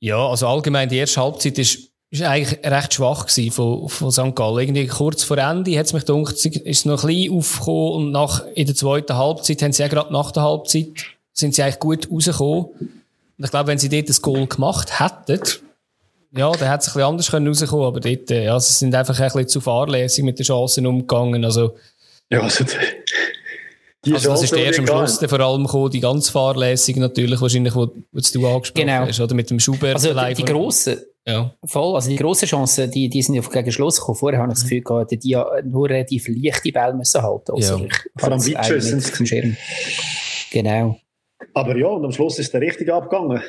Ja, also allgemein die erste Halbzeit ist, ist eigentlich recht schwach gewesen von, von St. Gallen. Irgendwie kurz vor Ende hat es mich gedacht, ist es noch ein bisschen aufgekommen und nach, in der zweiten Halbzeit haben sie ja gerade nach der Halbzeit sind sie eigentlich gut rausgekommen. Und ich glaube, wenn sie dort das Goal gemacht hätten, ja, dann hätte es ein bisschen anders können rauskommen, aber dort, äh, ja, sie sind einfach ein bisschen zu fahrlässig mit den Chancen umgegangen. Also, Ja, also die also das ist erst die am Schluss dann vor allem gekommen, die ganz fahrlässig natürlich, wahrscheinlich, wo, wo du angesprochen Genau. hast, oder? Mit dem Schubert Also die, die grossen, Ja. voll, also die grossen Chancen, die, die sind ja gegen Schluss gekommen. Vorher habe ich das Gefühl gehabt, die ja nur relativ leichte Bälle müssen halten. Also Ja. ich Vor allem auf dem Schirm. Genau. Aber ja, und am Schluss ist der richtig abgegangen.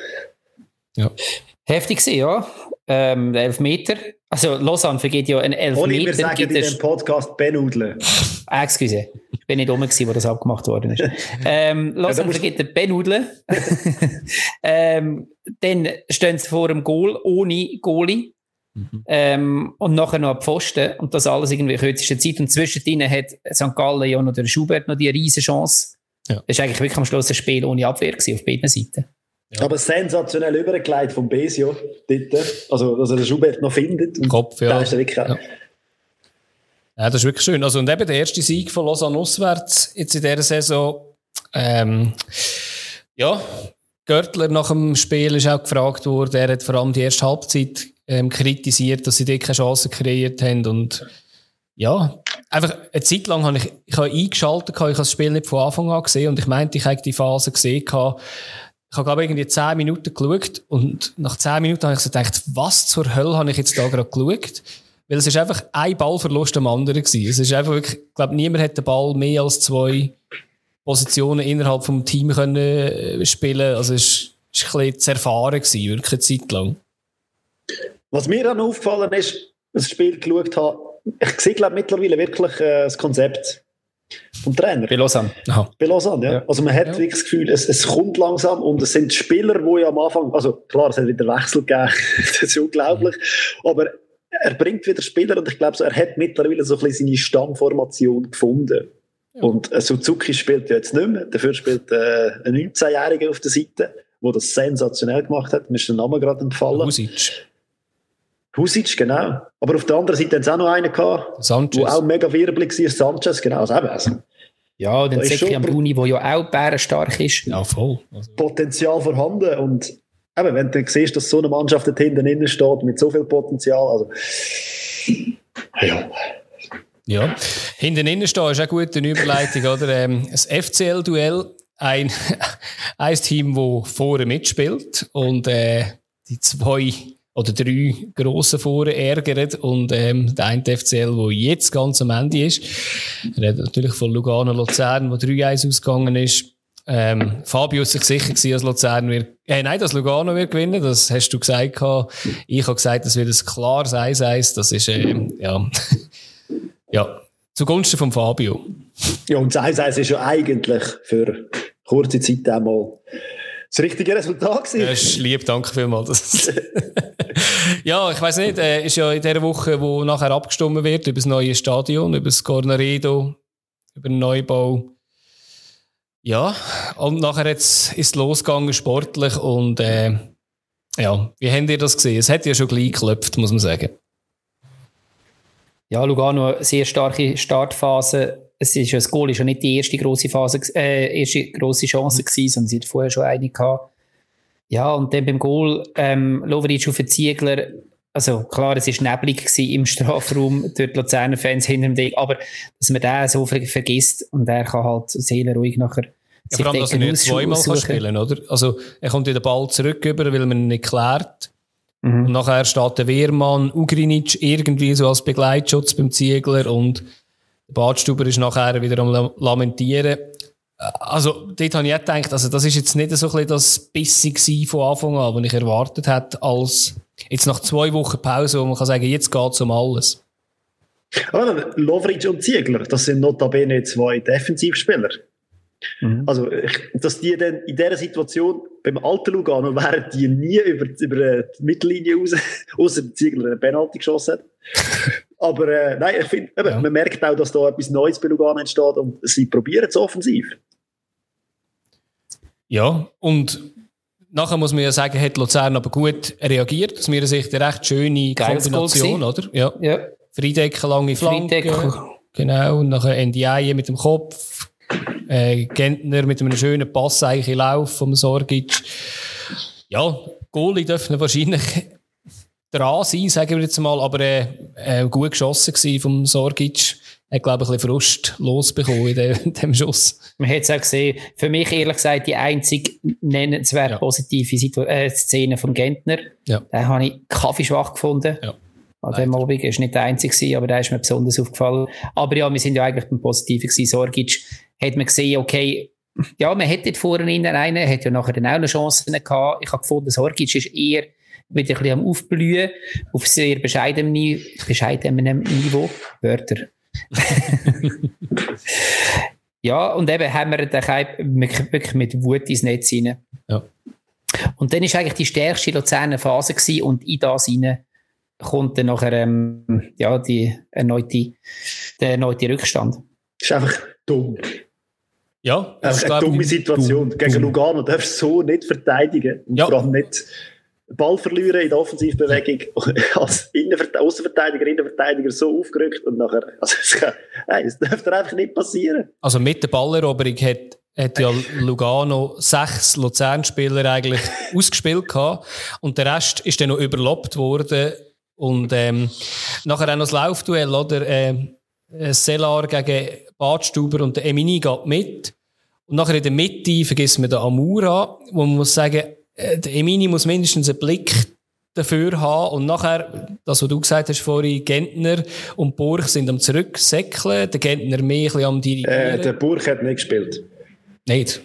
Heftig gewesen, ja. Ähm, Elfmeter. Also Lausanne vergeht ja einen Oli, wir Elfmeter. sagen in dem Podcast Benudeln. Ah, excuse. Ich bin nicht rum gewesen, wo das abgemacht worden ist. ähm, Lausanne Ja, vergibt den Benudle. [LAUGHS] ähm, dann stehen sie vor dem Goal ohne Goalie. Ähm, und nachher noch ein Pfosten. Und das alles irgendwie in kürzester Zeit. Und zwischendrin hat St. Gallen ja noch der Schubert noch die riesen Chance. Ja. Das war eigentlich wirklich am Schluss ein Spiel ohne Abwehr gewesen, auf beiden Seiten. Ja. Aber sensationell übergelegt vom Besio dort. Also, dass er den Schubert noch findet. Und Kopf, ja. Ist wirklich Ja. Ja, das ist wirklich schön. Also, und eben der erste Sieg von Lausanne auswärts jetzt in dieser Saison. Ähm, Ja, Görtler nach dem Spiel ist auch gefragt worden. Er hat vor allem die erste Halbzeit ähm, kritisiert, dass sie dort keine Chance kreiert haben. Und ja, einfach eine Zeit lang habe ich, ich habe eingeschaltet, ich habe das Spiel nicht von Anfang an gesehen und ich meinte, ich habe die Phase gesehen. Ich habe, glaube irgendwie 10 Minuten geschaut und nach 10 Minuten habe ich so gedacht, was zur Hölle habe ich jetzt da gerade geschaut? Weil es ist einfach ein Ballverlust am anderen gewesen. Es ist einfach wirklich, ich glaube, niemand hat den Ball mehr als zwei Positionen innerhalb vom Team können äh, spielen. Also es ist, ein bisschen zu erfahren gewesen, wirklich eine Zeit lang. Was mir dann aufgefallen ist, das Spiel geschaut habe, ich sehe glaube mittlerweile wirklich äh, das Konzept vom Trainer. Bei Lausanne. Aha. Bei Lausanne, ja. ja. Also man hat ja. wirklich das Gefühl, es, es kommt langsam und es sind Spieler, die ja am Anfang, also klar, es hat wieder Wechsel gegeben, [LAUGHS] das ist unglaublich, aber er bringt wieder Spieler und ich glaube, so, er hat mittlerweile so ein bisschen seine Stammformation gefunden. Ja. Und äh, Suzuki spielt ja jetzt nicht mehr, dafür spielt äh, ein 19-Jähriger auf der Seite, der das sensationell gemacht hat, mir ist der Name gerade entfallen. Husic. Husic, genau. Aber auf der anderen Seite haben sie auch noch einen gehabt, Sanchez. der auch mega wirbelig war, Sanchez, genau. Also also, ja, dann Zeki Bruni, der ja auch bärenstark ist. Ja, voll. Also. Potenzial vorhanden und eben, wenn du siehst, dass so eine Mannschaft dort hinten innen steht mit so viel Potenzial, also ja. Ja, hinten innen stehen ist auch gut eine Überleitung, oder? Ähm, das FCL-Duell, ein, [LAUGHS] ein Team, das vorne mitspielt und äh, die zwei oder drei grossen Foren ärgert und ähm, der eine FCL, der jetzt ganz am Ende ist. Er hat natürlich von Lugano Luzern, wo 3-1 ausgegangen ist. Ähm, Fabio ist sich sicher gewesen, dass Luzern wird, äh, nein, dass Lugano wird gewinnen, das hast du gesagt. Ich habe gesagt, das wird ein klares 1-1, das ist, ähm, ja, [LAUGHS] ja, zugunsten von Fabio. Ja, und das 1-1 ist ja eigentlich für kurze Zeit einmal das richtige Resultat gewesen. Ja, ist lieb, danke vielmals. [LAUGHS] ja, ich weiß nicht, äh, ist ja in der Woche, wo nachher abgestimmt wird über das neue Stadion, über das Cornaredo, über den Neubau. Ja, und nachher jetzt ist es losgegangen sportlich und äh, ja, wie habt ihr das gesehen? Es hat ja schon gleich geklopft, muss man sagen. Ja, Lugano, eine sehr starke Startphase es ist, das Goal ist ja nicht die erste große Phase, äh, erste große Chance gewesen, sondern sie hat vorher schon eine gehabt. Ja, und dann beim Goal, ähm, Lovric auf den Ziegler, also klar, es war neblig im Strafraum [LAUGHS] durch die Luzerner Fans hinter dem Ding, aber dass man den so vergisst und er kann halt seelenruhig nachher ja, vor allem, dass er nicht zweimal kann spielen oder? Also, er kommt in den Ball zurück über, weil man ihn nicht klärt. Mhm. Und nachher steht der Wehrmann, Ugrinic irgendwie so als Begleitschutz beim Ziegler und Badstuber ist nachher wieder am Lamentieren. Also, dort habe ich auch gedacht, also, das ist jetzt nicht so ein bisschen das Bissig von Anfang an, was ich erwartet hätte, als jetzt nach zwei Wochen Pause, wo man kann sagen, jetzt geht es um alles. Aber Lovric und Ziegler, das sind notabene zwei Defensivspieler. Mhm. Also, ich, dass die dann in dieser Situation beim alten Lugano wären die nie über, über die Mittellinie raus, [LAUGHS] außer Ziegler eine Penalty geschossen hat. [LAUGHS] Aber äh, nein, ich finde, ja. man merkt auch, dass da etwas Neues bei Lugano entsteht und sie probieren es offensiv. Ja, und nachher muss man ja sagen, hat Luzern aber gut reagiert. Aus meiner Sicht eine recht schöne Geiles Kombination, oder? Ja. ja. Friedecken, lange Flanke. Genau, und nachher Ndiaye mit dem Kopf. Äh, Gentner mit einem schönen Pass eigentlich in Lauf vom Sorgic. Ja, Goalie dürfen wahrscheinlich dran sein, sagen wir jetzt mal, aber äh, äh, gut geschossen gewesen vom Sorgic. Er hat, glaube ich, ein bisschen Frust losbekommen in dem, [LAUGHS] in dem Schuss. Man hat es auch gesehen. Für mich, ehrlich gesagt, die einzige nennenswert ja. positive Situ äh, Szene von Gentner. Ja. Den habe ich kaffeeschwach gefunden. Ja. An dem Abend ist nicht der einzige, aber der ist mir besonders aufgefallen. Aber ja, wir sind ja eigentlich beim Positiven gewesen. Sorgic hat man gesehen, okay, ja, man hätte vorne einen, hat ja nachher dann auch eine Chance gehabt. Ich habe gefunden, Sorgic ist eher wieder ein bisschen am Aufblühen, auf sehr bescheidenem, bescheidenem Niveau. Wörter. [LAUGHS] ja, und eben haben wir den wirklich mit Wut ins Netz rein. Ja. Und dann war eigentlich die stärkste Luzerner Phase gewesen, und in das rein kommt dann nachher ähm, ja, die erneute, der erneute Rückstand. Das ist einfach dumm. Ja, das ist eine dumme Situation. Dumm. Gegen Lugano darfst du so nicht verteidigen. Und ja. vor allem nicht Ball verlieren in der Offensivbewegung [LAUGHS] als Außenverteidiger, Innenverteidiger so aufgerückt und nachher, [LAUGHS] also es, kann, nein, es darf einfach nicht passieren. Also mit der Balleroberung hat hat ja Lugano sechs Luzern-Spieler eigentlich [LAUGHS] ausgespielt gehabt. Und der Rest ist dann noch überlappt worden. Und, ähm, nachher auch noch das Laufduell, oder? Ähm, Selar gegen Badstuber und der Emini geht mit. Und nachher in der Mitte vergessen wir den Amura, wo man muss sagen, äh, der Emini muss mindestens einen Blick dafür haben. Und nachher, das, was du gesagt hast vorhin, Gentner und Burg sind am Zurücksäckeln. Der Gentner mehr ein bisschen am Dirigieren. Äh, der Burg hat nicht gespielt. Nicht?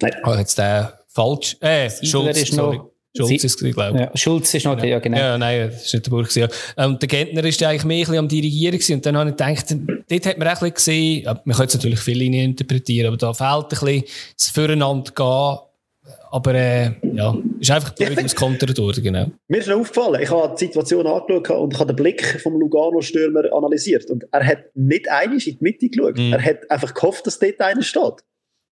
Nein. Ah, jetzt der falsch. Äh, Schulz, ist sorry. noch- Schulz ist es, glaube ich. Ja, Schulz ist noch, ja, genau. Ja, nein, das ist nicht der Burg. Ja. Und der Gentner ist eigentlich mehr ein bisschen am Dirigieren gewesen. Und dann habe ich gedacht, dort hat man auch ein bisschen gesehen, ja, man kann jetzt natürlich viele Linien interpretieren, aber da fehlt ein bisschen das Füreinander gehen. Aber, äh, ja, ist einfach blöd auskontert worden, genau. Mir ist aufgefallen, ich habe die Situation angeschaut und ich habe den Blick vom Lugano-Stürmer analysiert. Und er hat nicht einig in die Mitte geschaut. Mhm. Er hat einfach gehofft, dass dort einer steht.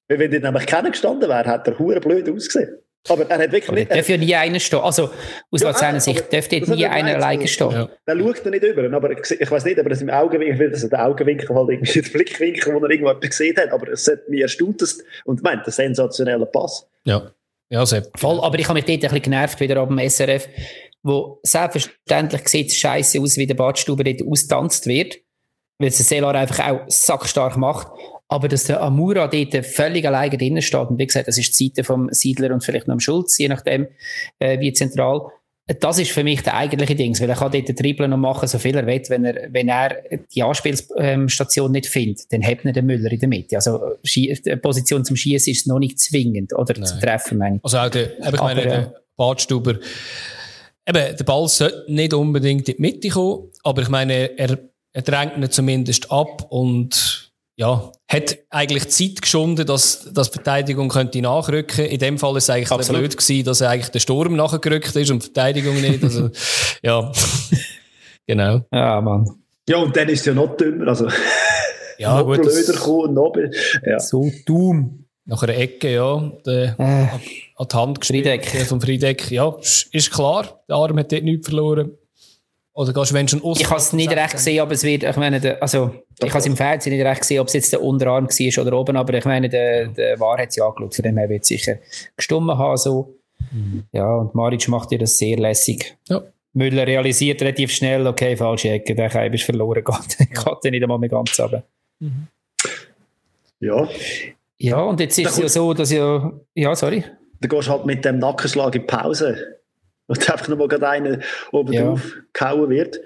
Weil wenn dort nämlich keiner gestanden wäre, hat er hure blöd ausgesehen. Aber er hat wirklich Aber nicht... da darf ja nie einer stehen. Also, aus Ja, aber Sicht darf dort hat nie er einer alleine stehen. Ja. Der schaut da nicht über. Aber ich, weiß nicht, aber das im Augenwinkel, das ist der Augenwinkel halt irgendwie der Blickwinkel, wo er irgendwo jemanden gesehen hat. Aber es hat mich erstaunt, und ich meine, der sensationelle Pass. Ja. Ja, Sepp. Voll, aber ich habe mich dort ein bisschen genervt, wieder ab dem SRF, wo selbstverständlich sieht es scheiße aus, wie der Badstube dort austanzt wird, weil es der Selar einfach auch sackstark macht. Aber dass der Amura dort völlig alleine drinnen steht, und wie gesagt, das ist die Seite vom Siedler und vielleicht noch am Schulz, je nachdem, äh, wie zentral. Das ist für mich der eigentliche Ding, weil er kann dort den Dribbeln noch machen, so viel er will. Wenn er, wenn er die Anspielstation nicht findet, dann hat er den Müller in der Mitte. Also, die Position zum Schießen ist noch nicht zwingend, oder zum Nein. Treffen, meine ich. Also auch der, ich Aber, meine, ja. der Badstuber, eben, der Ball sollte nicht unbedingt in die Mitte kommen, aber ich meine, er, er drängt ihn zumindest ab und ja, hat eigentlich Zeit geschunden, dass, dass die Verteidigung könnte nachrücken. In dem Fall ist es eigentlich Absolut. blöd gewesen, dass eigentlich der Sturm nachgerückt ist und die Verteidigung nicht. Also, [LAUGHS] ja, genau. Ja, Mann. Ja, und dann ist es ja noch dümmer. Also, Ja, noch gut, blöder und Noch, ja. So dumm. nach einer Ecke, ja, der, Äh, an die Hand gespielt Friedeck. vom Friedeck. Ja, ist ist klar, der Arm hat dort nichts verloren. Oder gehst du, wenn schon aus ich habe es nicht recht gesehen, aber es wird, ich meine, der, also, ich habe es im Fernsehen nicht recht gesehen, ob es jetzt der Unterarm war oder oben, aber ich meine, der, der War hat es ja angeschaut, von dem her wird es sicher gestummen haben, so. Ja, und Maric macht dir das sehr lässig. Ja. Müller realisiert relativ schnell, okay, falsche Ecke, der Keim ist verloren, [LAUGHS] geht, geht nicht einmal mehr ganz runter. ja. Ja, und jetzt ist es ja so, dass ja, ja, sorry. Dann gehst du halt mit dem Nackenschlag in die Pause. Und einfach nochmal gerade einer oben Ja. drauf gehauen wird.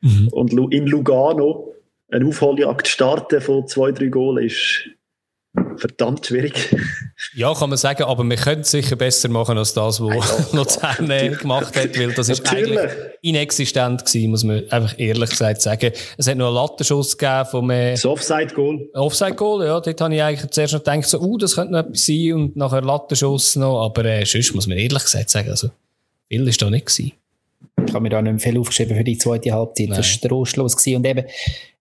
Mhm. Und in Lugano eine Aufholjagd starten von zwei, drei Goalen ist verdammt schwierig. Ja, kann man sagen, aber wir können es sicher besser machen als das, was [LAUGHS] Luzern gemacht hat, weil das ist Natürlich. eigentlich inexistent gewesen, muss man einfach ehrlich gesagt sagen. Es hat noch einen Lattenschuss gegeben vom äh, Das Offside-Goal. Offside-Goal, ja, dort habe ich eigentlich zuerst noch gedacht, so, uh, das könnte noch etwas sein und nachher Lattenschuss noch, aber äh, sonst muss man ehrlich gesagt sagen, also viel ist da nicht gewesen. Ich habe mir da nicht viel aufgeschrieben für die zweite Halbzeit. Nein. Das war trostlos. gewesen. Und eben,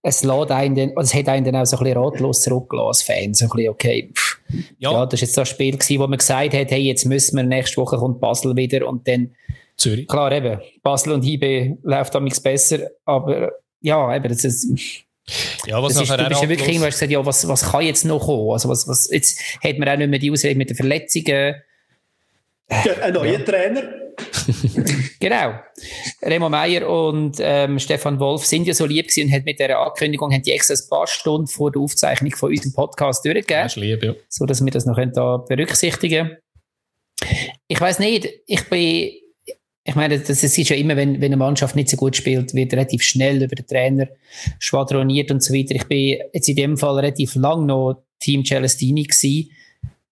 es, lässt einen dann, also es hat einen dann auch so ein bisschen ratlos zurückgelassen als Fan. So ein bisschen, okay, pff, Ja, ja. das ist jetzt das Spiel gewesen, wo man gesagt hat, hey, jetzt müssen wir, nächste Woche kommt Basel wieder und dann, Zürich. klar eben, Basel und IB läuft am besser, aber ja, eben, das ist, Ja, was das ist, du bist ja wirklich irgendwann gesagt, ja, was, was kann jetzt noch kommen? Also was, was, jetzt hat man auch nicht mehr die Ausrede mit den Verletzungen. Ja, ein neuer Trainer. [LAUGHS] Genau. Remo Meier und ähm, Stefan Wolf sind ja so lieb gewesen und hat mit dieser Ankündigung haben die extra ein paar Stunden vor der Aufzeichnung von unserem Podcast durchgegeben, Das ist lieb, ja. so dass wir das noch können da berücksichtigen. Ich weiß nicht, ich bin, ich meine, das ist ja immer, wenn, wenn eine Mannschaft nicht so gut spielt, wird relativ schnell über den Trainer schwadroniert und so weiter. Ich bin jetzt in dem Fall relativ lang noch Team Celestini gewesen.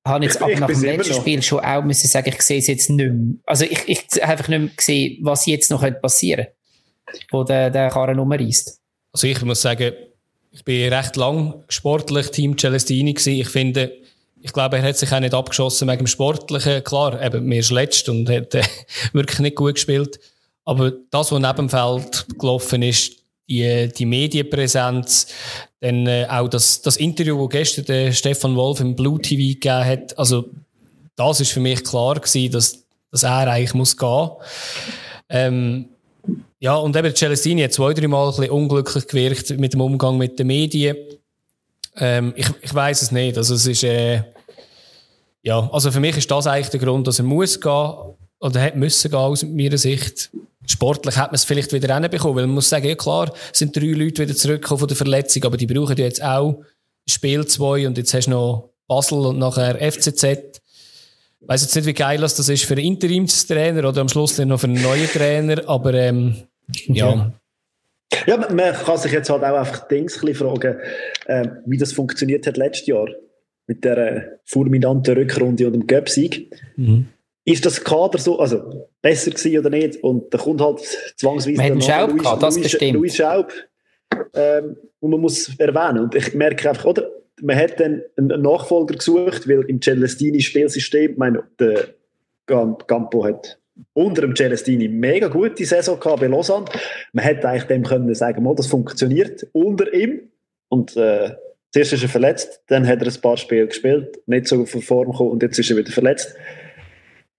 Habe jetzt Ich- aber ich nach dem letzten. Spiel schon auch müssen sagen, ich sehe es jetzt nicht mehr. Also ich, ich habe einfach nicht mehr gesehen, was jetzt noch könnte passieren könnte, wo der, der Karren umreißt. Also ich muss sagen, ich bin recht lang sportlich Team Celestini gewesen. Ich finde, ich glaube, er hat sich auch nicht abgeschossen wegen dem Sportlichen. Klar, eben, mir ist letzt und hat äh, [LAUGHS] wirklich nicht gut gespielt. Aber das, was neben dem Feld gelaufen ist, die, die Medienpräsenz, dann äh, auch das, das Interview, das gestern der Stefan Wolf im Blue TV gegeben hat, also das ist für mich klar gewesen, dass, dass er eigentlich muss gehen. Ähm, ja, und eben Celestini hat zwei, drei Mal ein bisschen unglücklich gewirkt mit dem Umgang mit den Medien. Ähm, ich ich weiß es nicht. Also es ist, äh, ja, also für mich ist das eigentlich der Grund, dass er muss gehen oder hat müssen gehen aus meiner Sicht. Sportlich hat man es vielleicht wieder hinbekommen, weil man muss sagen, ja klar, sind drei Leute wieder zurückgekommen von der Verletzung, aber die brauchen ja jetzt auch Spiel zwei und jetzt hast du noch Basel und nachher FCZ. Ich weiss jetzt nicht, wie geil das ist für einen Interimstrainer oder am Schluss noch für einen neuen Trainer, aber ähm, ja. Ja, man kann sich jetzt halt auch einfach Dings fragen, äh, wie das funktioniert hat letztes Jahr mit der fulminanten Rückrunde und dem Göpsieg. Mhm. Ist das Kader so, also besser gewesen oder nicht? Und da kommt halt zwangsweise Man der Schaub Louis, gehabt, das Louis, bestimmt. Louis Schaub, ähm, und man muss erwähnen. Und ich merke einfach, oder? Man hat dann einen Nachfolger gesucht, weil im Celestini Spielsystem, ich meine, der Campo hat unter dem Celestini mega gute Saison gehabt bei Lausanne. Man hätte eigentlich dem können sagen, das funktioniert unter ihm. Und äh, zuerst ist er verletzt, dann hat er ein paar Spiele gespielt, nicht so von Form gekommen und jetzt ist er wieder verletzt.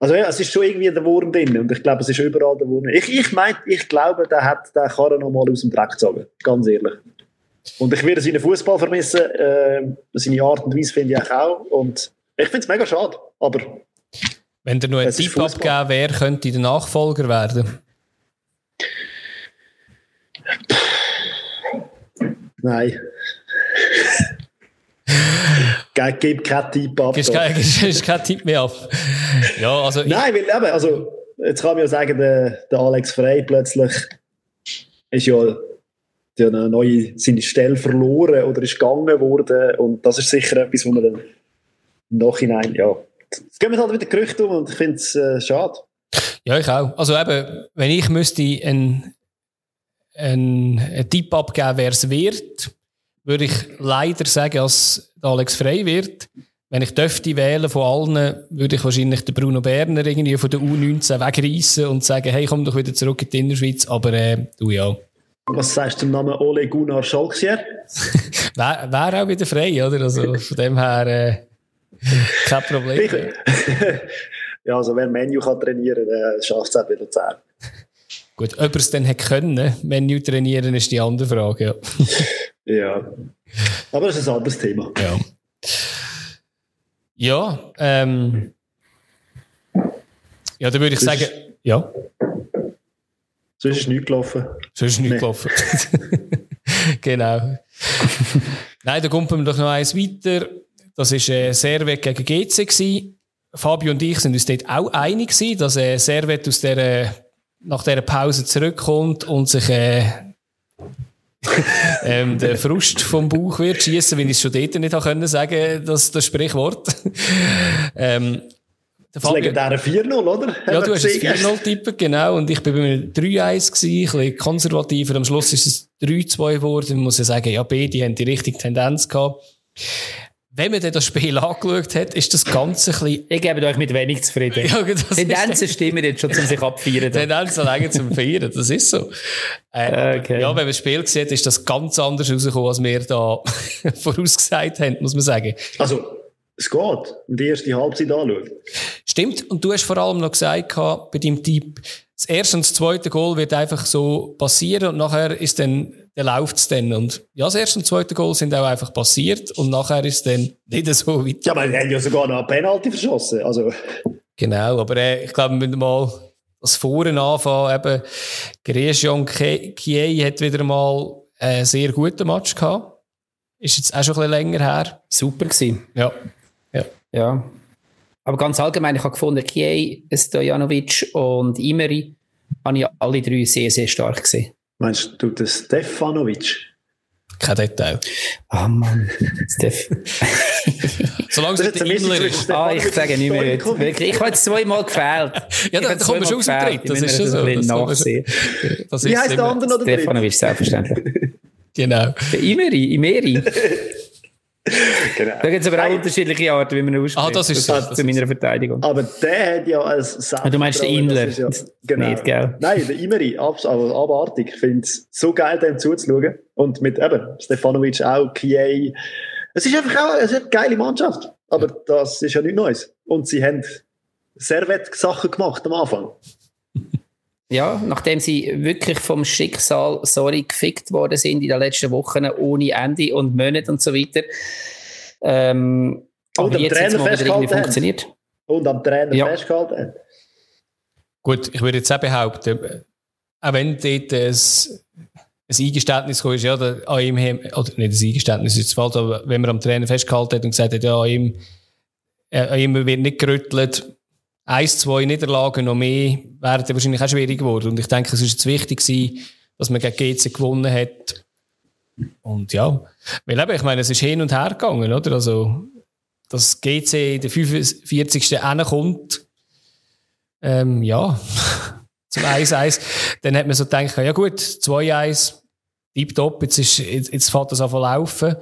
Also ja, es ist schon irgendwie der Wurm drin und ich glaube, es ist überall der Wurm. Ich, ich meine, ich glaube, der hat den Karren noch mal aus dem Dreck gezogen, ganz ehrlich. Und ich werde seinen Fußball vermissen, äh, seine Art und Weise finde ich auch und ich finde es mega schade, aber wenn der nur ein Tipp abgeben wäre, könnte der Nachfolger werden? Nein. Gib keinen Tipp ab. Gibst keinen [LAUGHS] kein Tipp mehr ab. Ja, also Nein, weil eben, also, jetzt kann man ja sagen, der, der Alex Frey plötzlich ist ja der neue, seine Stelle verloren oder ist gegangen worden und das ist sicher etwas, wo man dann im Nachhinein, ja, es gehen halt wieder Gerüchte um und ich finde es äh, schade. Ja, ich auch. Also eben, wenn ich müsste einen, einen, einen Tipp abgeben, wer es wird, würde ich leider sagen, dass Alex Frey wird. Wenn ich dürfte wählen von allen, würde ich wahrscheinlich den Bruno Berner irgendwie von der U19 wegreißen und sagen, hey, komm doch wieder zurück in die Innerschweiz. Aber äh, du ja. Was sagst du zum Namen Ole Gunnar Scholksier? [LAUGHS] Wäre wär auch wieder frei, oder? Also von dem her äh, kein Problem. Ich, [LAUGHS] ja, also wer Menu kann trainieren, der schafft es auch bei Luzern. Gut, ob er es dann hätte können, Menu trainieren, ist die andere Frage. Ja. [LAUGHS] ja. Aber das ist ein anderes Thema. Ja. Ja, ähm. Ja, dann würde ich sagen, ja. Sonst ist nichts gelaufen. Sonst ist nichts nee. gelaufen. [LAUGHS] genau. Nein, da kommt man doch noch eins weiter. Das war äh, Servet gegen GC. Gewesen. Fabio und ich sind uns dort auch einig gewesen, dass äh, Servet aus der, nach dieser Pause zurückkommt und sich äh, [LAUGHS] ähm, der Frust vom Bauch wird schießen, wenn ich es schon dort nicht können sagen, das, das Sprichwort. [LAUGHS] ähm, der das legendäre 4-0, oder? Ja, du hast es 4-0 tippen, genau. Und ich bin bei mir 3-1 gewesen, ein bisschen konservativer. Am Schluss ist es 3-2 geworden. Ich muss ja sagen, ja, beide haben die richtige Tendenz gehabt. Wenn man dann das Spiel angeschaut hat, ist das Ganze ein bisschen... Ich gebe euch mit wenig zufrieden. Ja, Tendenzen stimmen jetzt schon, um sich abfeiern. Tendenzen länger zum Feiern, das ist so. Äh, okay. Ja, wenn man das Spiel sieht, ist das ganz anders rausgekommen, als wir da [LAUGHS] vorausgesagt haben, muss man sagen. Also, es geht, wenn die erste Halbzeit anschaust. Stimmt, und du hast vor allem noch gesagt, bei deinem Typ, das erste und das zweite Goal wird einfach so passieren und nachher ist dann, dann läuft es dann. Und ja, das erste und das zweite Goal sind auch einfach passiert und nachher ist dann nicht so weit. Ja, aber die haben ja sogar noch eine Penalty verschossen. Also. Genau, aber äh, ich glaube, wir müssen mal das Vorne anfangen. Eben, Grieschon Kie hat wieder mal einen sehr guten Match gehabt. Ist jetzt auch schon ein bisschen länger her. Super gewesen. Ja. Ja. ja. Aber ganz allgemein, ich habe gefunden, Kiei, Stojanovic und Imeri habe ich alle drei sehr, sehr stark gesehen. Meinst du den Stefanovic? Kein Detail. Ah, oh Mann. Steff. [LAUGHS] Solange es der Imler ist. Ah, ich sage nicht mehr. Wirklich. Ich habe jetzt zweimal gefehlt. ja, da, da kommen wir schon aus dem Tritt. Das ist schon so. Das Wie heißt der andere oder Stefanovic, selbstverständlich. genau. Der Imeri, Imeri. [LAUGHS] genau. Da gibt es aber auch unterschiedliche Arten, wie man ihn ausspricht. Ah, das ist das so. zu meiner Verteidigung. Aber der hat ja als ah, Du meinst den Inler? Ja, genau. Nicht, gell? Nein, der Imeri, also abartig. Ich finde es so geil, dem zuzuschauen. Und mit eben Stefanovic auch, Kiei. Es ist einfach auch es ist eine geile Mannschaft. Aber das ist ja nichts Neues. Und sie haben Servet-Sachen gemacht am Anfang. Ja, nachdem sie wirklich vom Schicksal, sorry, gefickt worden sind in den letzten Wochen ohne Ende und Monate und so weiter. Ähm, Und am Trainer festgehalten funktioniert. Und am Trainer ja. festgehalten Gut, ich würde jetzt auch behaupten, auch wenn dort ein, ein Eingeständnis ist, ja, an ihm, oder nicht ein Eingeständnis ist falsch, aber wenn man am Trainer festgehalten hat und gesagt hat, ja, an ihm, äh, an ihm wird nicht gerüttelt, eins, zwei Niederlagen noch mehr, wären wahrscheinlich auch schwierig geworden. Und ich denke, es ist jetzt wichtig gewesen, dass man gegen GC gewonnen hat. Und ja, weil eben, ich meine, es ist hin und her gegangen, oder? Also, dass GC in der 45. kommt, ähm, ja, [LAUGHS] zum 1-1, dann hat man so gedacht, ja gut, 2-1, tipptopp, jetzt, ist, jetzt, jetzt fährt das an laufen.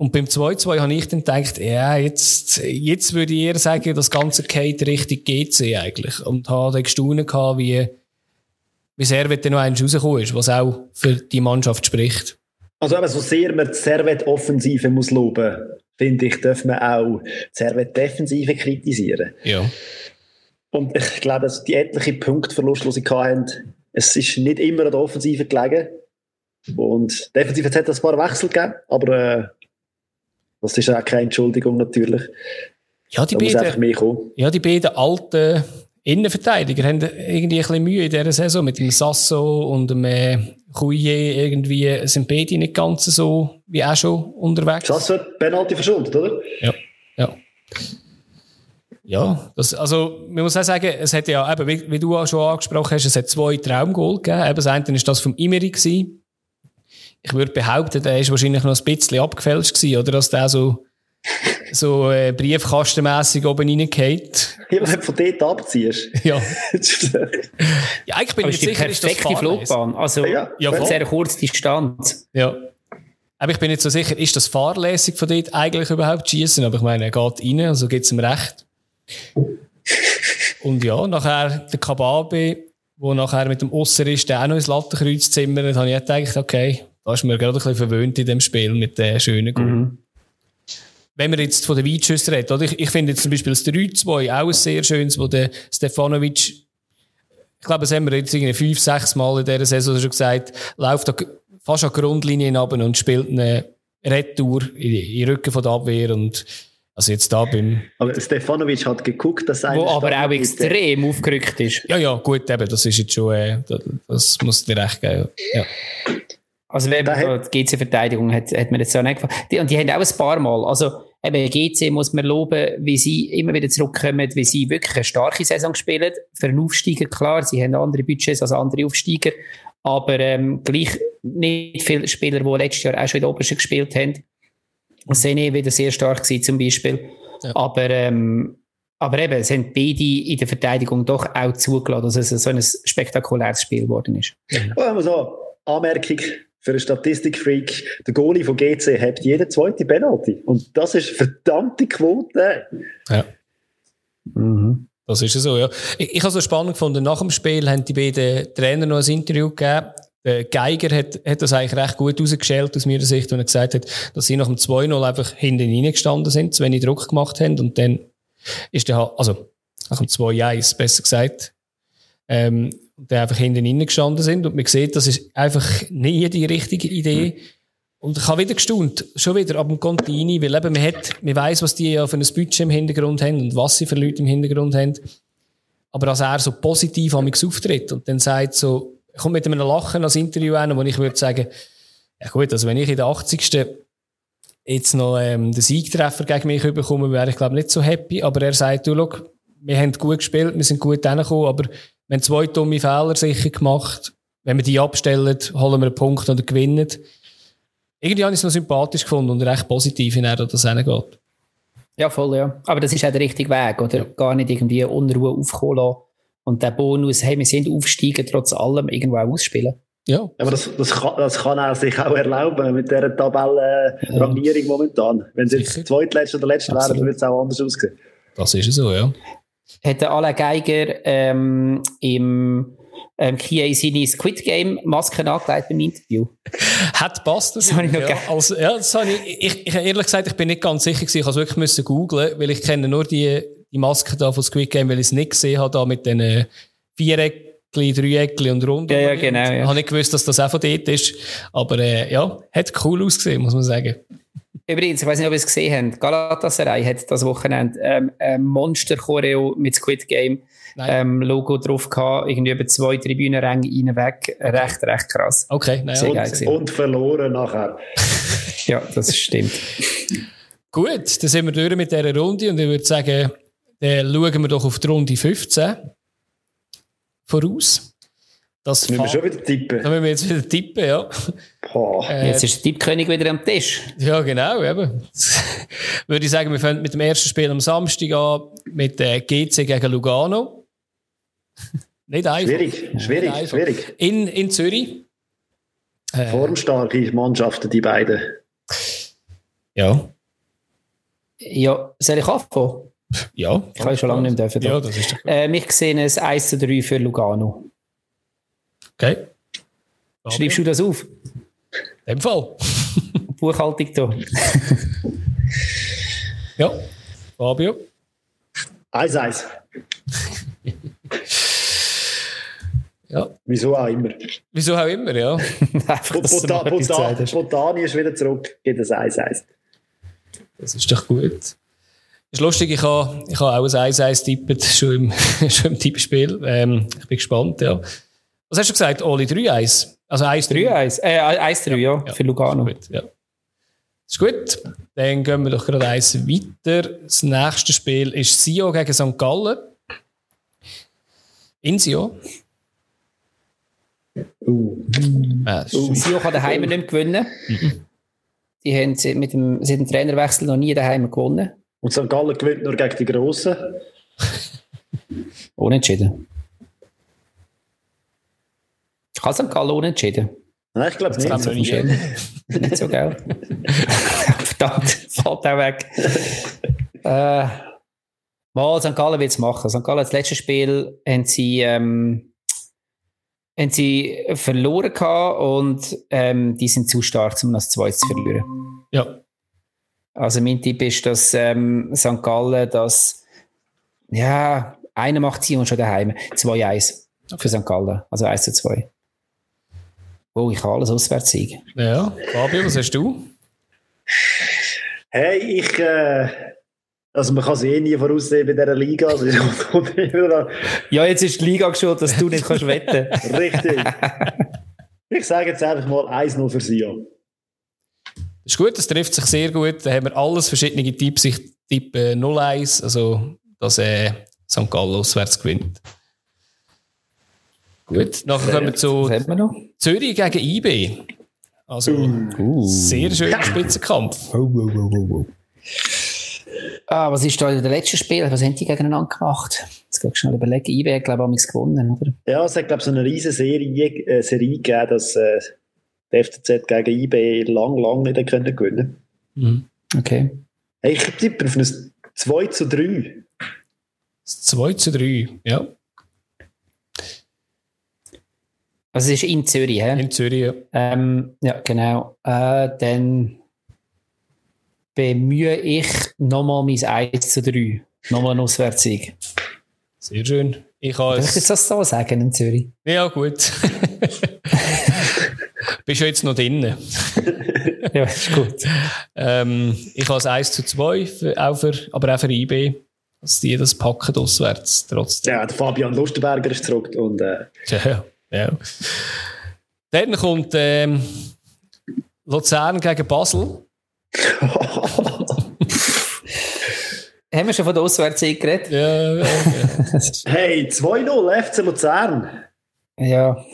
Und beim 2-2 habe ich dann gedacht, ja, jetzt, jetzt würde ich eher sagen, das Ganze geht richtig GC eigentlich. Und habe dann gestaunt gehabt, wie, wie Servet dann noch eins rausgekommen ist, was auch für die Mannschaft spricht. Also eben, so sehr man die Servet-Offensive muss loben, finde ich, darf man auch die Servet-Defensive kritisieren. Ja. Und ich glaube, dass die etlichen Punktverluste, die sie hatten, es ist nicht immer an der Offensive gelegen. Und defensiv hat es ein paar Wechsel gegeben, aber äh, das ist auch keine Entschuldigung natürlich. Ja, die, beiden, ja, die beiden alten Innenverteidiger haben irgendwie ein bisschen Mühe in dieser Saison mit dem Sasso und dem äh, Couillet. Irgendwie sind beide nicht ganz so wie auch schon unterwegs. Sasso hat Penalty verschuldet, oder? Ja, ja. Ja, das, also, man muss auch sagen, es hat ja, eben, wie, wie du auch schon angesprochen hast, es hat zwei Traumgoal gegeben. Eben, das eine war das vom Imeri. Gewesen. Ich würde behaupten, der ist wahrscheinlich noch ein bisschen abgefälscht gewesen, oder? Dass der so, so äh, briefkastenmässig oben reingeht. Ja, wenn du von dort abziehst. [LAUGHS] Ja. [LAUGHS] ja, ich bin nicht sicher, ist das Flugbahn. Also, ja, ja sehr kurz Distanz. Ja. Aber ich bin nicht so sicher, ist das fahrlässig von dort eigentlich überhaupt schießen? Aber ich meine, er geht rein, also gibt es ihm recht. [LAUGHS] Und ja, nachher der Kababe, der nachher mit dem Osser ist, der auch noch ins Lattenkreuz zimmert, habe ich gedacht, okay, da ist mir gerade ein bisschen verwöhnt in dem Spiel mit den schönen Goal. Mhm. Wenn man jetzt von den Weitschüssen redet, oder? Ich, ich finde jetzt zum Beispiel das 3-2 auch ein sehr schönes, wo der Stefanovic, ich glaube, das haben wir jetzt irgendwie fünf, sechs Mal in dieser Saison schon gesagt, läuft da fast an Grundlinien ab und spielt eine Retour in, in den Rücken von der Abwehr und also jetzt da beim... Aber Stefanovic hat geguckt, dass er... Wo aber auch extrem aufgerückt ist. Ja, ja, gut, eben, das ist jetzt schon... Äh, das, das muss dir recht geben. Ja. Also wenn man die GC-Verteidigung hat, hat man jetzt so nicht gefallen. Und die haben auch ein paar Mal, also eben GC muss man loben, wie sie immer wieder zurückkommen, wie sie wirklich eine starke Saison spielen. Für einen Aufsteiger, klar, sie haben andere Budgets als andere Aufsteiger, aber ähm, gleich nicht viele Spieler, die letztes Jahr auch schon in der Obersten gespielt haben. Sene wieder sehr stark gewesen, zum Beispiel. Ja. Aber, ähm, aber eben, es haben beide in der Verteidigung doch auch zugelassen, dass es so ein spektakuläres Spiel geworden ist. Mhm. Also, Anmerkung für einen Statistikfreak. Der Goalie von GC hat jede zweite Penalty. Und das ist verdammte Quote. Ja. Mhm. Das ist so, ja. Ich, ich habe es spannend gefunden. Nach dem Spiel haben die beiden Trainer noch ein Interview gegeben der Geiger hat, hat das eigentlich recht gut rausgestellt aus meiner Sicht, wenn er gesagt hat, dass sie nach dem 2-0 einfach hinten reingestanden sind, zu wenig Druck gemacht haben und dann ist der also nach dem 2-1 besser gesagt, ähm, der einfach hinten reingestanden sind und man sieht, das ist einfach nie die richtige Idee. Und ich habe wieder gestaunt, schon wieder ab dem Contini, weil eben man hat, man weiss, was die ja für ein Budget im Hintergrund haben und was sie für Leute im Hintergrund haben. Aber als er so positiv an mich auftritt und dann sagt so, kommt mit einem Lachen als Interview an, wo ich würde sagen, ja gut, also wenn ich in der 80. jetzt noch ähm, den Siegtreffer gegen mich bekomme, wäre ich glaube nicht so happy. Aber er sagt, du, schau, wir haben gut gespielt, wir sind gut hingekommen, aber wir haben zwei dumme Fehler sicher gemacht. Wenn wir die abstellen, holen wir einen Punkt oder gewinnen. Irgendwie habe ich es noch sympathisch gefunden und recht positiv, in er das hingeht. Ja, voll, ja. Aber das ist auch der richtige Weg, oder? Ja. Gar nicht irgendwie Unruhe aufkommen lassen und der Bonus, hey, wir sind aufsteigen, trotz allem irgendwo auch ausspielen. Ja. Aber das, das, kann, das kann er sich auch erlauben mit dieser Tabellenrangierung ja. momentan. Wenn sie jetzt zweitletzte oder letzte wären, dann würde es auch anders aussehen. Das ist so, ja. Hat der Alain Geiger ähm, im ähm, Kia seine Squid Game Masken angelegt beim Interview. Hat passt das? habe ich noch ja. Also, ja, das habe ich, ich, ich, ehrlich gesagt, ich bin nicht ganz sicher gewesen. Ich musste es wirklich googeln, weil ich kenne nur die die Maske da von Squid Game, weil ich es nicht gesehen habe, da mit den Viereckli, Dreieckli und Rund. Ja, ja, genau. Ja. Habe nicht gewusst, dass das auch von dort ist. Aber äh, ja, hat cool ausgesehen, muss man sagen. Übrigens, ich weiß nicht, ob ihr es gesehen habt, Galatasaray hat das Wochenende ähm, ein Monster-Choreo mit Squid Game ähm, Logo drauf gehabt, irgendwie über zwei Tribünenränge rein weg. Recht, recht krass. Okay, naja. Und, und, verloren nachher. [LAUGHS] [LAUGHS] ja, das stimmt. Gut, dann sind wir durch mit dieser Runde und ich würde sagen, dann schauen wir doch auf die Runde 15 voraus. Das müssen wir schon wieder tippen. Dann müssen wir jetzt wieder tippen, ja. Äh, jetzt ist der Tippkönig wieder am Tisch. Ja, genau, eben. [LAUGHS] würde ich sagen, wir fangen mit dem ersten Spiel am Samstag an, mit äh, GC gegen Lugano. [LAUGHS] Nicht einfach. Schwierig, schwierig, einfach. schwierig. In, in Zürich. Äh, Formstarke Mannschaften, die beiden. Ja. Ja, soll ich anfangen? Ja. Ich habe schon lange nicht dürfen. Ja, das ist doch äh, Ich sehe ein 1 zu 3 für Lugano. Okay. Fabio. Schreibst du das auf? In dem Fall. [LAUGHS] Buchhaltung da. ja. Fabio? 1-1. [LAUGHS] Ja. Wieso auch immer. Wieso auch immer, ja. [LAUGHS] Botani ist wieder zurück, geht das 1-1. Das ist doch gut. Das ist lustig, ich habe, ich habe auch ein 1-1 tippet, schon im, schon im Tippspiel. Ähm, ich bin gespannt, ja. Was hast du gesagt, Oli? 3-1? Also 1-3? Äh, 1-3, ja, ja, für Lugano. Gut, ja. Das ist gut. Dann gehen wir doch gerade eins weiter. Das nächste Spiel ist Sio gegen St. Gallen. In Sio. Uh. Ah, uh. Sio kann daheim nicht gewinnen. Mhm. Die haben mit dem, seit dem Trainerwechsel noch nie daheim gewonnen. Und St. Gallen gewinnt nur gegen die Grossen. Unentschieden. Kann St. Gallen unentschieden? Nein, ich glaube nicht. Das nicht. nicht so geil. [LAUGHS] Verdammt, fällt auch weg. äh, mal, St. Gallen wird es machen. St. Gallen, das letzte Spiel, haben sie, ähm, haben sie verloren gehabt und ähm, die sind zu stark, um das zweite zu verlieren. Ja. Also mein Tipp ist, dass ähm, St. Gallen das, ja, einer macht sie und schon daheim. 2-1 okay. für St. Gallen. Also 1 zu 2. Oh, ich kann alles auswärts siegen. Ja, Fabio, was hast du? Hey, ich, äh, also man kann es eh nie voraussehen bei dieser Liga. Also [LAUGHS] ja, jetzt ist die Liga geschuld, dass du nicht kannst wetten. [LAUGHS] Richtig. Ich sage jetzt einfach mal 1-0 für Sion. Das ist gut, das trifft sich sehr gut. Da haben wir alles verschiedene Tipps. Ich tippe 0-1, also dass äh, St. Gallen auswärts gewinnt. Gut, nachher kommen wir zu wir Zürich gegen IB. Also, uh. sehr schöner Spitzenkampf. Oh, oh, oh, ah, was ist da in der letzten Spiel? Was haben die gegeneinander gemacht? Jetzt kann ich schnell überlegen. IB hat, glaube ich, gewonnen, oder? Ja, es hat, glaube ich, so eine riesige Serie, äh, Serie gegeben, dass äh, der FCZ gegen IB lang, lang nicht gewinnen können. Mhm. Okay. Hey, ich tippe auf ein 2 zu 3. 2 zu 3, ja. Also es ist in Zürich, hä? In Zürich, ja. Ähm, ja, genau. Äh, dann bemühe ich nochmal mein 1 zu 3. Nochmal ein Auswärtssieg. Sehr schön. Ich kann ich jetzt das so sagen in Zürich? Ja, gut. [LAUGHS] Bist du jetzt noch drinnen? [LAUGHS] ja, ist gut. Ähm, ich habe es 1 zu 2, für, auch für, aber auch für IB, dass die das packen auswärts trotzdem. Ja, der Fabian Lustenberger ist zurück und äh, ja. Ja. Dann kommt ähm, Luzern gegen Basel. [LAUGHS] Haben wir schon von der Auswärtszeit geredet? Ja, ja, ja. [LAUGHS] hey, 2-0 FC Luzern. Ja.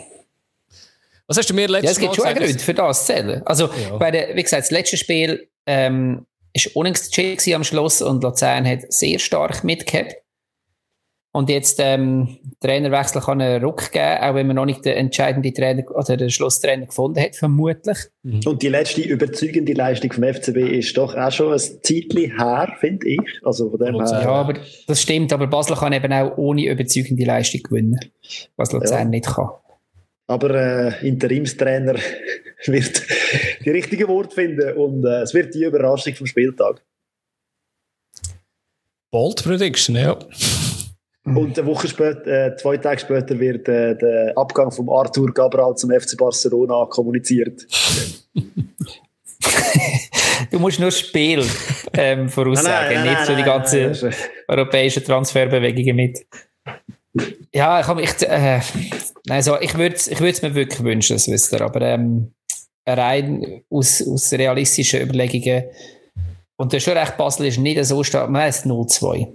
Was hast du mir letztes Mal gesagt? Ja, es gibt schon Gründe für das zählen. Also, ja. bei der, wie gesagt, das letzte Spiel ähm, ist unentschieden am Schluss und Luzern hat sehr stark mitgehabt. Und jetzt ähm, Trainerwechsel kann einen Ruck geben, auch wenn man noch nicht den entscheidenden Trainer oder den Schlusstrainer gefunden hat, vermutlich. Mhm. Und die letzte überzeugende Leistung vom FCB ist doch auch schon ein Zeitchen her, finde ich. Also von dem her, ja, aber das stimmt, aber Basel kann eben auch ohne überzeugende Leistung gewinnen, was Luzern ja. nicht kann. Aber äh, Interimstrainer [LAUGHS] wird die richtigen Worte finden und äh, es wird die Überraschung vom Spieltag. Bold Prediction, ja. Mhm. Und eine Woche später, äh, zwei Tage später wird äh, der Abgang von Arthur Cabral zum FC Barcelona kommuniziert. [LAUGHS] du musst nur Spiel ähm, voraussagen, nein, nein, nicht so die ganzen europäischen Transferbewegungen mit. Ja, ich, ich, äh, also ich würde es ich mir wirklich wünschen, das wisst ihr, aber ähm, rein aus, aus realistischen Überlegungen und der schon recht Basel ist nicht so stark, man ist 0-2.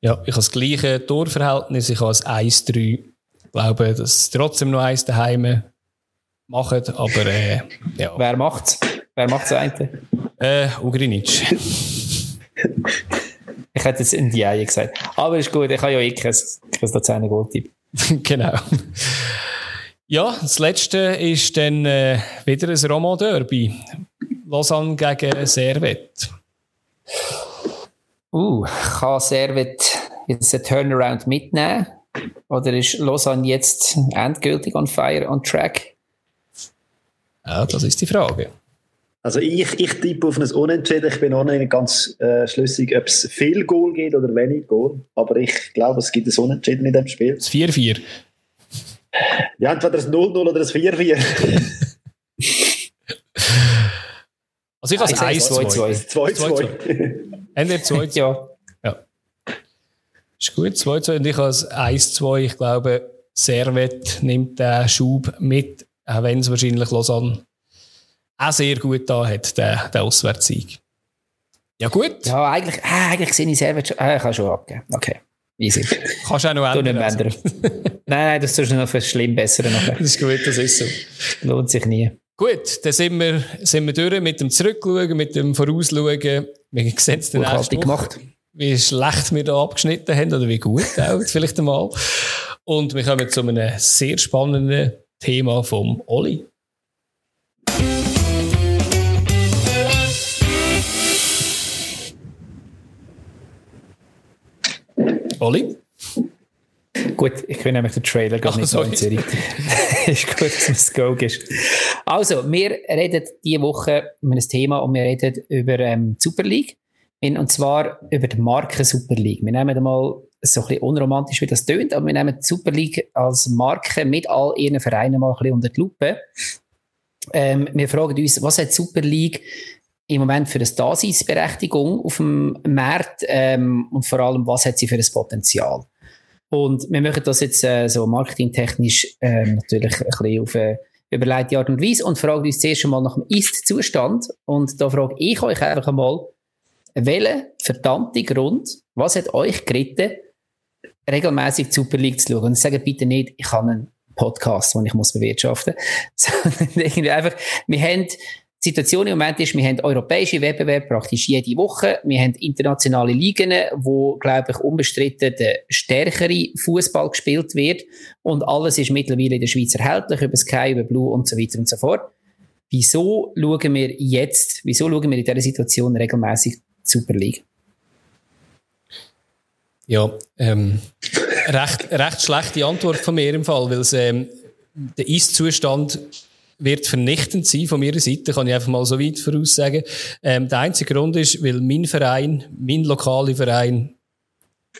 Ja, ich habe das gleiche Torverhältnis, ich habe ein 1-3. Ich glaube, dass trotzdem noch eins daheim machen, aber äh, ja. [LAUGHS] Wer macht's? Wer macht das eine? Äh, Ugrinic. [LAUGHS] ich hätte jetzt in die Eier gesagt. Aber ist gut, ich habe ja eh kein, kein Luzerner Goldtipp. [LAUGHS] genau. Ja, das letzte ist dann äh, wieder ein Roman-Derby. Lausanne gegen Servet. Uh, kann Servet jetzt einen Turnaround mitnehmen? Oder ist Lausanne jetzt endgültig on fire, on track? Ja, das ist die Frage. Also ich, ich tippe auf ein Unentschieden. Ich bin auch nicht ganz äh, schlüssig, ob es viel Goal geht oder wenig Goal. Aber ich glaube, es gibt ein Unentschieden in dem Spiel. Das 4-4. Ja, entweder ein 0-0 oder ein 4-4. [LAUGHS] also ich habe 1-2. 2-2. Entweder 2-2. [LAUGHS] Ja. ja. Ist gut, 2-2. Und ich habe 1-2. Ich glaube, Servet nimmt den Schub mit, auch wenn es wahrscheinlich Lausanne auch sehr gut da hat, der, der Auswärtssieg. Ja, gut. Ja, eigentlich, äh, eigentlich sehe ich Servet schon. Äh, ich kann schon abgeben. Okay. Easy. Kannst du auch noch ändern. Also. [LAUGHS] nein, nein, das tust du noch für schlimm besser. das ist gut, das ist so. Lohnt sich nie. Gut, dann sind wir, sind wir durch mit dem Zurückschauen, mit dem Vorausschauen. Wir sehen es dann erst gemacht. wie schlecht wir da abgeschnitten haben oder wie gut auch [LAUGHS] vielleicht einmal. Und wir kommen zu einem sehr spannenden Thema vom Olli. Olli? Gut, ich kann nämlich den Trailer gar nicht so in Zürich. [LAUGHS] [LAUGHS] ist gut, dass es Go ist. Also, wir reden diese Woche über ein Thema und wir reden über ähm, die Super League. Und zwar über die Marke Super League. Wir nehmen mal so ein bisschen unromantisch, wie das tönt, aber wir nehmen die Super League als Marke mit all ihren Vereinen mal ein bisschen unter die Lupe. Ähm, wir fragen uns, was hat die Super League im Moment für eine Daseinsberechtigung auf dem Markt ähm, und vor allem, was hat sie für ein Potenzial? Und wir machen das jetzt äh, so marketingtechnisch äh, natürlich ein bisschen auf eine überleitete Art und Weise und fragen uns zuerst einmal nach dem Ist-Zustand. Und da frage ich euch einfach einmal, welchen verdammte Grund, was hat euch geritten, regelmäßig Super League zu schauen? Und sage bitte nicht, ich habe einen Podcast, den ich muss bewirtschaften muss, [LAUGHS] sondern irgendwie einfach, wir haben die Situation im Moment ist, wir haben europäische Wettbewerbe praktisch jede Woche. Wir haben internationale Ligen, wo, glaube ich, unbestritten der stärkere Fußball gespielt wird. Und alles ist mittlerweile in der Schweiz erhältlich, über Sky, über Blue und so weiter und so fort. Wieso schauen wir jetzt, wieso schauen wir in dieser Situation regelmäßig Super League? Ja, ähm, recht, recht schlechte Antwort von mir im Fall, weil es, ähm, der Ist-Zustand wird vernichtend sein von meiner Seite, kann ich einfach mal so weit voraussagen. Ähm, der einzige Grund ist, weil mein Verein, mein lokaler Verein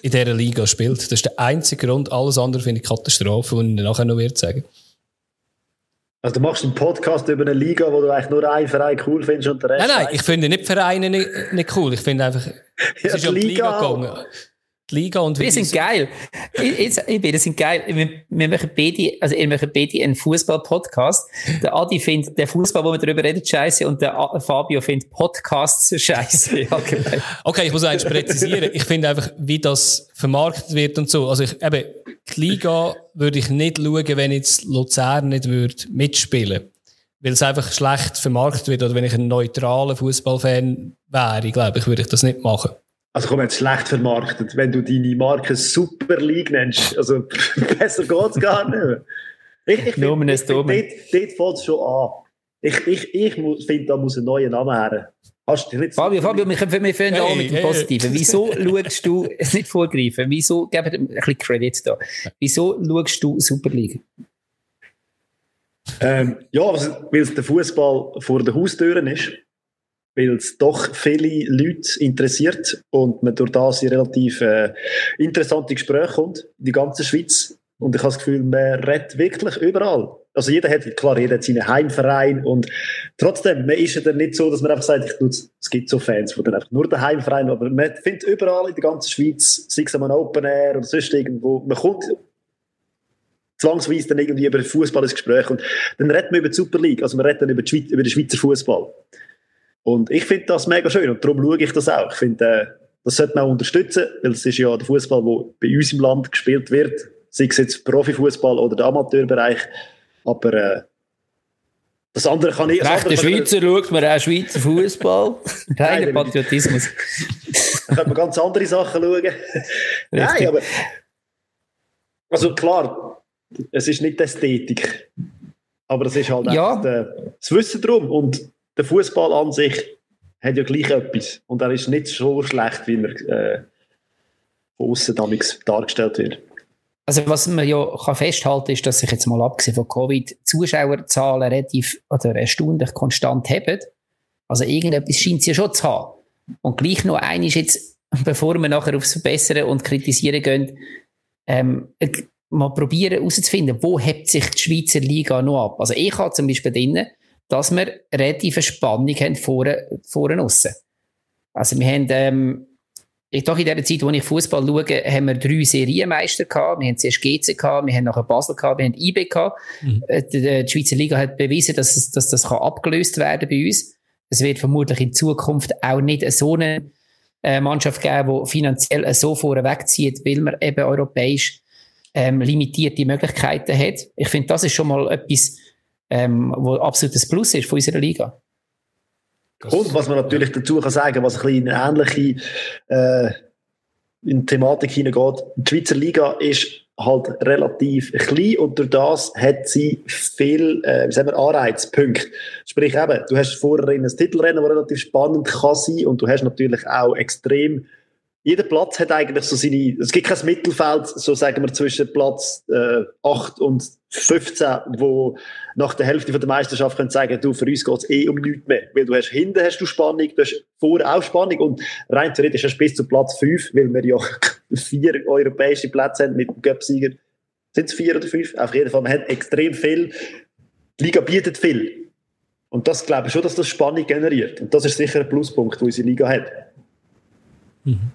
in dieser Liga spielt. Das ist der einzige Grund. Alles andere finde ich Katastrophe, und ich nachher noch wird sagen. Also du machst einen Podcast über eine Liga, wo du eigentlich nur einen Verein cool findest und der Rest... Nein, nein, ich finde nicht Vereine nicht, nicht cool. Ich finde einfach... Es ja, ist um die Liga gegangen die Liga und Wir sind geil. Ich, ich, wir sind geil. Wir, wir machen beide, also ihr macht beide einen Fußball-Podcast. Der Adi findet der Fußball, wo wir darüber reden, scheiße und der Fabio findet Podcasts scheiße. [LAUGHS] okay, ich muss eins präzisieren. Ich finde einfach, wie das vermarktet wird und so. Also ich, eben, die Liga würde ich nicht schauen, wenn jetzt Luzern nicht würde mitspielen weil es einfach schlecht vermarktet wird oder wenn ich ein neutraler Fußballfan wäre, glaube ich, würde ich das nicht machen. Also komm, jetzt schlecht vermarktet, wenn du deine Marke Super League nennst. Also [LAUGHS] besser geht es gar nicht Ich, ich finde, find, dort, dort fällt es schon an. Ich, ich, ich finde, da muss ein neuer Name her. Fabio, Fabio, wir, können, wir fangen hey, mit dem Positiven. Wieso [LAUGHS] schaust du, es [LAUGHS] nicht vorgreifen, wieso, geben ein bisschen Credit da, wieso schaust du Super League? Ähm, ja, weil der Fußball vor den Haustüren ist weil es doch viele Leute interessiert und man durch das in relativ äh, interessante Gespräche kommt, die ganze Schweiz. Und ich habe das Gefühl, man redet wirklich überall. Also jeder hat, klar, jeder hat seinen Heimverein und trotzdem, man ist ja dann nicht so, dass man einfach sagt, ich es gibt so Fans, die dann einfach nur den Heimverein, aber man findet überall in der ganzen Schweiz, sei es am Open Air oder sonst irgendwo, man kommt zwangsweise dann irgendwie über Fußball ins Gespräch und dann redet man über die Super League, also man redet dann über, Schweiz, über den Schweizer Fußball. Und ich finde das mega schön und darum schaue ich das auch. Ich finde, äh, das sollte man auch unterstützen, weil es ist ja der Fußball, der bei uns im Land gespielt wird, sei es jetzt Profifußball oder der Amateurbereich. Aber äh, das andere kann ich. Recht, der Schweizer schaut man auch Schweizer Fußball. [LAUGHS] Reiner Patriotismus. [LAUGHS] da könnte man ganz andere Sachen schauen. [LAUGHS] Nein, aber. Also klar, es ist nicht Ästhetik. Aber es ist halt ja. einfach das Wissen drum. Und der Fußball an sich hat ja gleich etwas. Und er ist nicht so schlecht, wie er äh, von außen dargestellt wird. Also was man ja kann festhalten ist, dass sich jetzt mal abgesehen von Covid Zuschauerzahlen relativ oder erstaunlich konstant haben. Also irgendetwas scheint es ja schon zu haben. Und gleich noch eines jetzt, [LAUGHS] bevor wir nachher aufs Verbessern und Kritisieren gehen, ähm, mal probieren herauszufinden, wo hebt sich die Schweizer Liga noch ab. Also ich habe zum Beispiel drinnen, dass wir relative Spannung haben vorne, vorne aussen. Also wir haben, ähm, ich doch in der Zeit, wo ich Fußball schaue, haben wir drei Serienmeister gehabt. Wir haben zuerst GC gehabt, wir haben nachher Basel gehabt, wir haben IB gehabt. Mhm. Äh, die, die, Schweizer Liga hat bewiesen, dass, es, dass das kann abgelöst werden bei uns. Es wird vermutlich in Zukunft auch nicht so eine äh, Mannschaft geben, die finanziell so vorne wegzieht, weil man eben europäisch ähm, limitierte Möglichkeiten hat. Ich finde, das ist schon mal etwas, ähm, wo das Plus ist von unserer Liga. Und was man natürlich dazu kann sagen, was ein bisschen ähnliche äh, in Thematik hineingeht, die Schweizer Liga ist halt relativ klein und durch das hat sie viel äh, wie sagen wir, Anreizpunkte. Sprich eben, du hast vorher ein Titelrennen, das relativ spannend kann sein und du hast natürlich auch extrem jeder Platz hat eigentlich so seine, es gibt kein Mittelfeld, so sagen wir, zwischen Platz äh, 8 und 15, wo nach der Hälfte von der Meisterschaft können sagen, du, für uns geht es eh um nichts mehr. Weil du hast hinten hast du Spannung, du hast vorne auch Spannung und rein theoretisch hast du bis zu Platz 5, weil wir ja [LAUGHS] vier europäische Plätze haben mit dem Göpsieger. Sind es vier oder fünf? Auf jeden Fall, man hat extrem viel. Die Liga bietet viel. Und das glaube ich schon, dass das Spannung generiert. Und das ist sicher ein Pluspunkt, den unsere Liga hat. Mhm.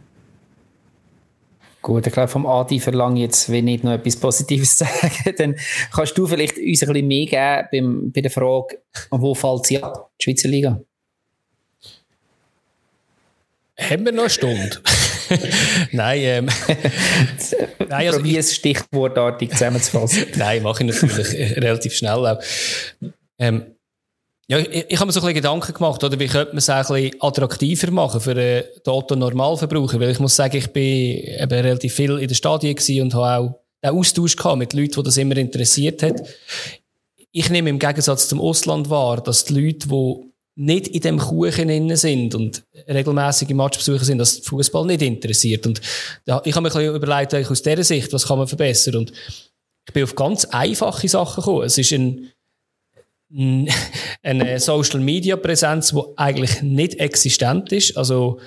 Gut, ich glaube, vom Adi verlange jetzt, wenn nicht noch etwas Positives sagen, [LAUGHS] dann kannst du vielleicht uns ein bisschen mehr geben beim, bei der Frage, wo fällt sie ab, die Schweizer Liga? Haben wir noch eine Stunde? [LAUGHS] Nein, ähm. [LAUGHS] Nein, also Probier es stichwortartig zusammenzufassen. Nein, mache ich natürlich relativ schnell auch. Ähm, ja, ich, ich habe mir so ein Gedanken gemacht, oder wie könnte man es ein bisschen attraktiver machen für den Otto-Normalverbraucher? Weil ich muss sagen, ich bin eben relativ viel in den Stadien und habe auch den Austausch gehabt mit Leuten, die das immer interessiert hat. Ich nehme im Gegensatz zum Ausland wahr, dass die Leute, die nicht in dem Kuchen innen sind und regelmäßige Matchbesucher sind, dass Fußball nicht interessiert. Und ich habe mir überlegt, aus dieser Sicht, was kann man verbessern? Und ich bin auf ganz einfache Sachen gekommen. Es ist ein eine Social Media Präsenz, die eigentlich nicht existent ist. Also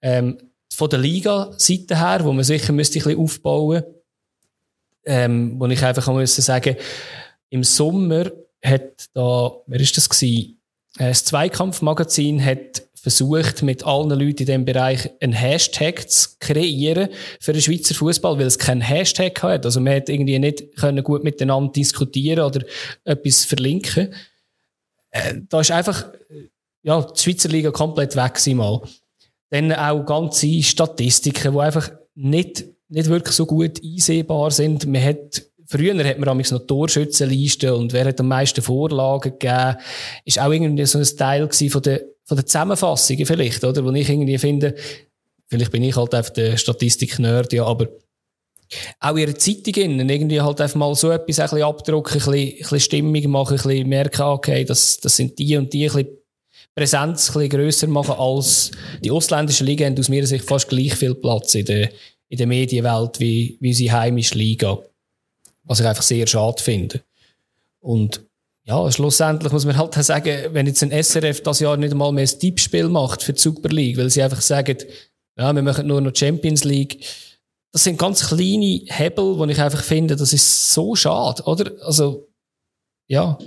ähm, von der Liga-Seite her, wo man sicher müsste ein bisschen aufbauen, ähm, wo ich einfach muss sagen, im Sommer hat da, wer ist das gewesen? Äh, das Zweikampfmagazin hat versucht, mit allen Leuten in diesem Bereich einen Hashtag zu kreieren für den Schweizer Fußball, weil es keinen Hashtag hat. Also man hat irgendwie nicht gut miteinander diskutieren oder etwas verlinken. Äh, da ist einfach ja, die Schweizer Liga komplett weg mal. Dann auch ganze Statistiken, die einfach nicht, nicht wirklich so gut einsehbar sind. Man hat Früher hat man noch Torschützenlisten und wer hat am meisten Vorlagen gegeben. Ist auch irgendwie so ein Teil von der, von der Zusammenfassungen vielleicht, oder? Wo ich irgendwie finde, vielleicht bin ich halt einfach der Statistik-Nerd, ja, aber auch ihre Zeitungen irgendwie halt einfach mal so etwas ein bisschen abdrucken, ein bisschen, ein bisschen Stimmung machen, ein bisschen merken, okay, das, das sind die und die, ein bisschen Präsenz ein bisschen grösser machen als die ausländischen Ligen haben aus meiner Sicht fast gleich viel Platz in der, in der Medienwelt wie, wie unsere heimische Liga. Was ich einfach sehr schade finde. Und ja, schlussendlich muss man halt sagen, wenn jetzt ein SRF das Jahr nicht einmal mehr ein Tippspiel macht für die Super League, weil sie einfach sagen, ja, wir machen nur noch Champions League, das sind ganz kleine Hebel, wo ich einfach finde, das ist so schade, oder? Also, ja.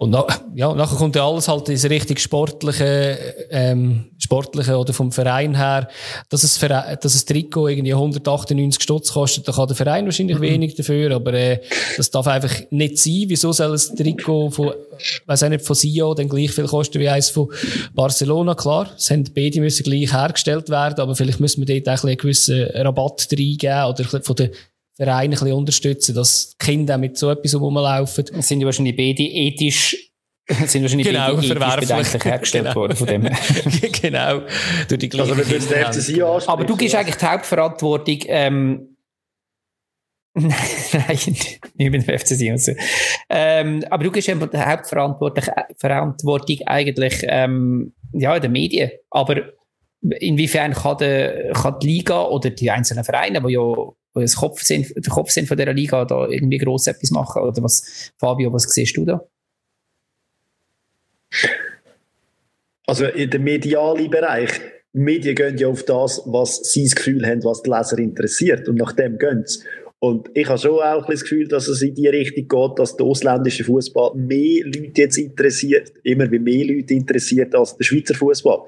Und na, ja, nachher kommt ja alles halt ins richtig sportliche, ähm, sportliche oder vom Verein her, dass es, dass es Trikot irgendwie 198 Stutz kostet, da kann der Verein wahrscheinlich mhm. wenig dafür, aber äh, das darf einfach nicht sein. Wieso soll ein Trikot von, weiß auch nicht, von Sio dann gleich viel kosten wie eins von Barcelona? Klar, es haben beide müssen gleich hergestellt werden, aber vielleicht müssen wir dort auch einen gewissen Rabatt reingeben oder von der Vereine ein bisschen unterstützen, dass die Kinder mit so etwas rumlaufen. Das sind ja wahrscheinlich beide ethisch [LAUGHS] sind wahrscheinlich genau, beide verwerflich hergestellt genau. worden von dem. [LAUGHS] genau. Durch die also, du Aber du gibst eigentlich die Hauptverantwortung, ähm, [LAUGHS] Nein, nicht mit dem FCC und so. Ähm, aber du gibst die Hauptverantwortung eigentlich ähm, ja, in den Medien. Aber inwiefern kann, der, kann die Liga oder die einzelnen Vereine, die ja das Kopf sind, der Kopf sind von dieser Liga, da irgendwie gross etwas machen? Oder was, Fabio, was siehst du da? Also in dem medialen Bereich, die Medien gehen ja auf das, was sie das Gefühl haben, was die Leser interessiert. Und nach dem gehen sie. Und ich habe schon auch das Gefühl, dass es in die Richtung geht, dass der ausländische Fußball mehr Leute jetzt interessiert, immer mehr Leute interessiert als der Schweizer Fußball.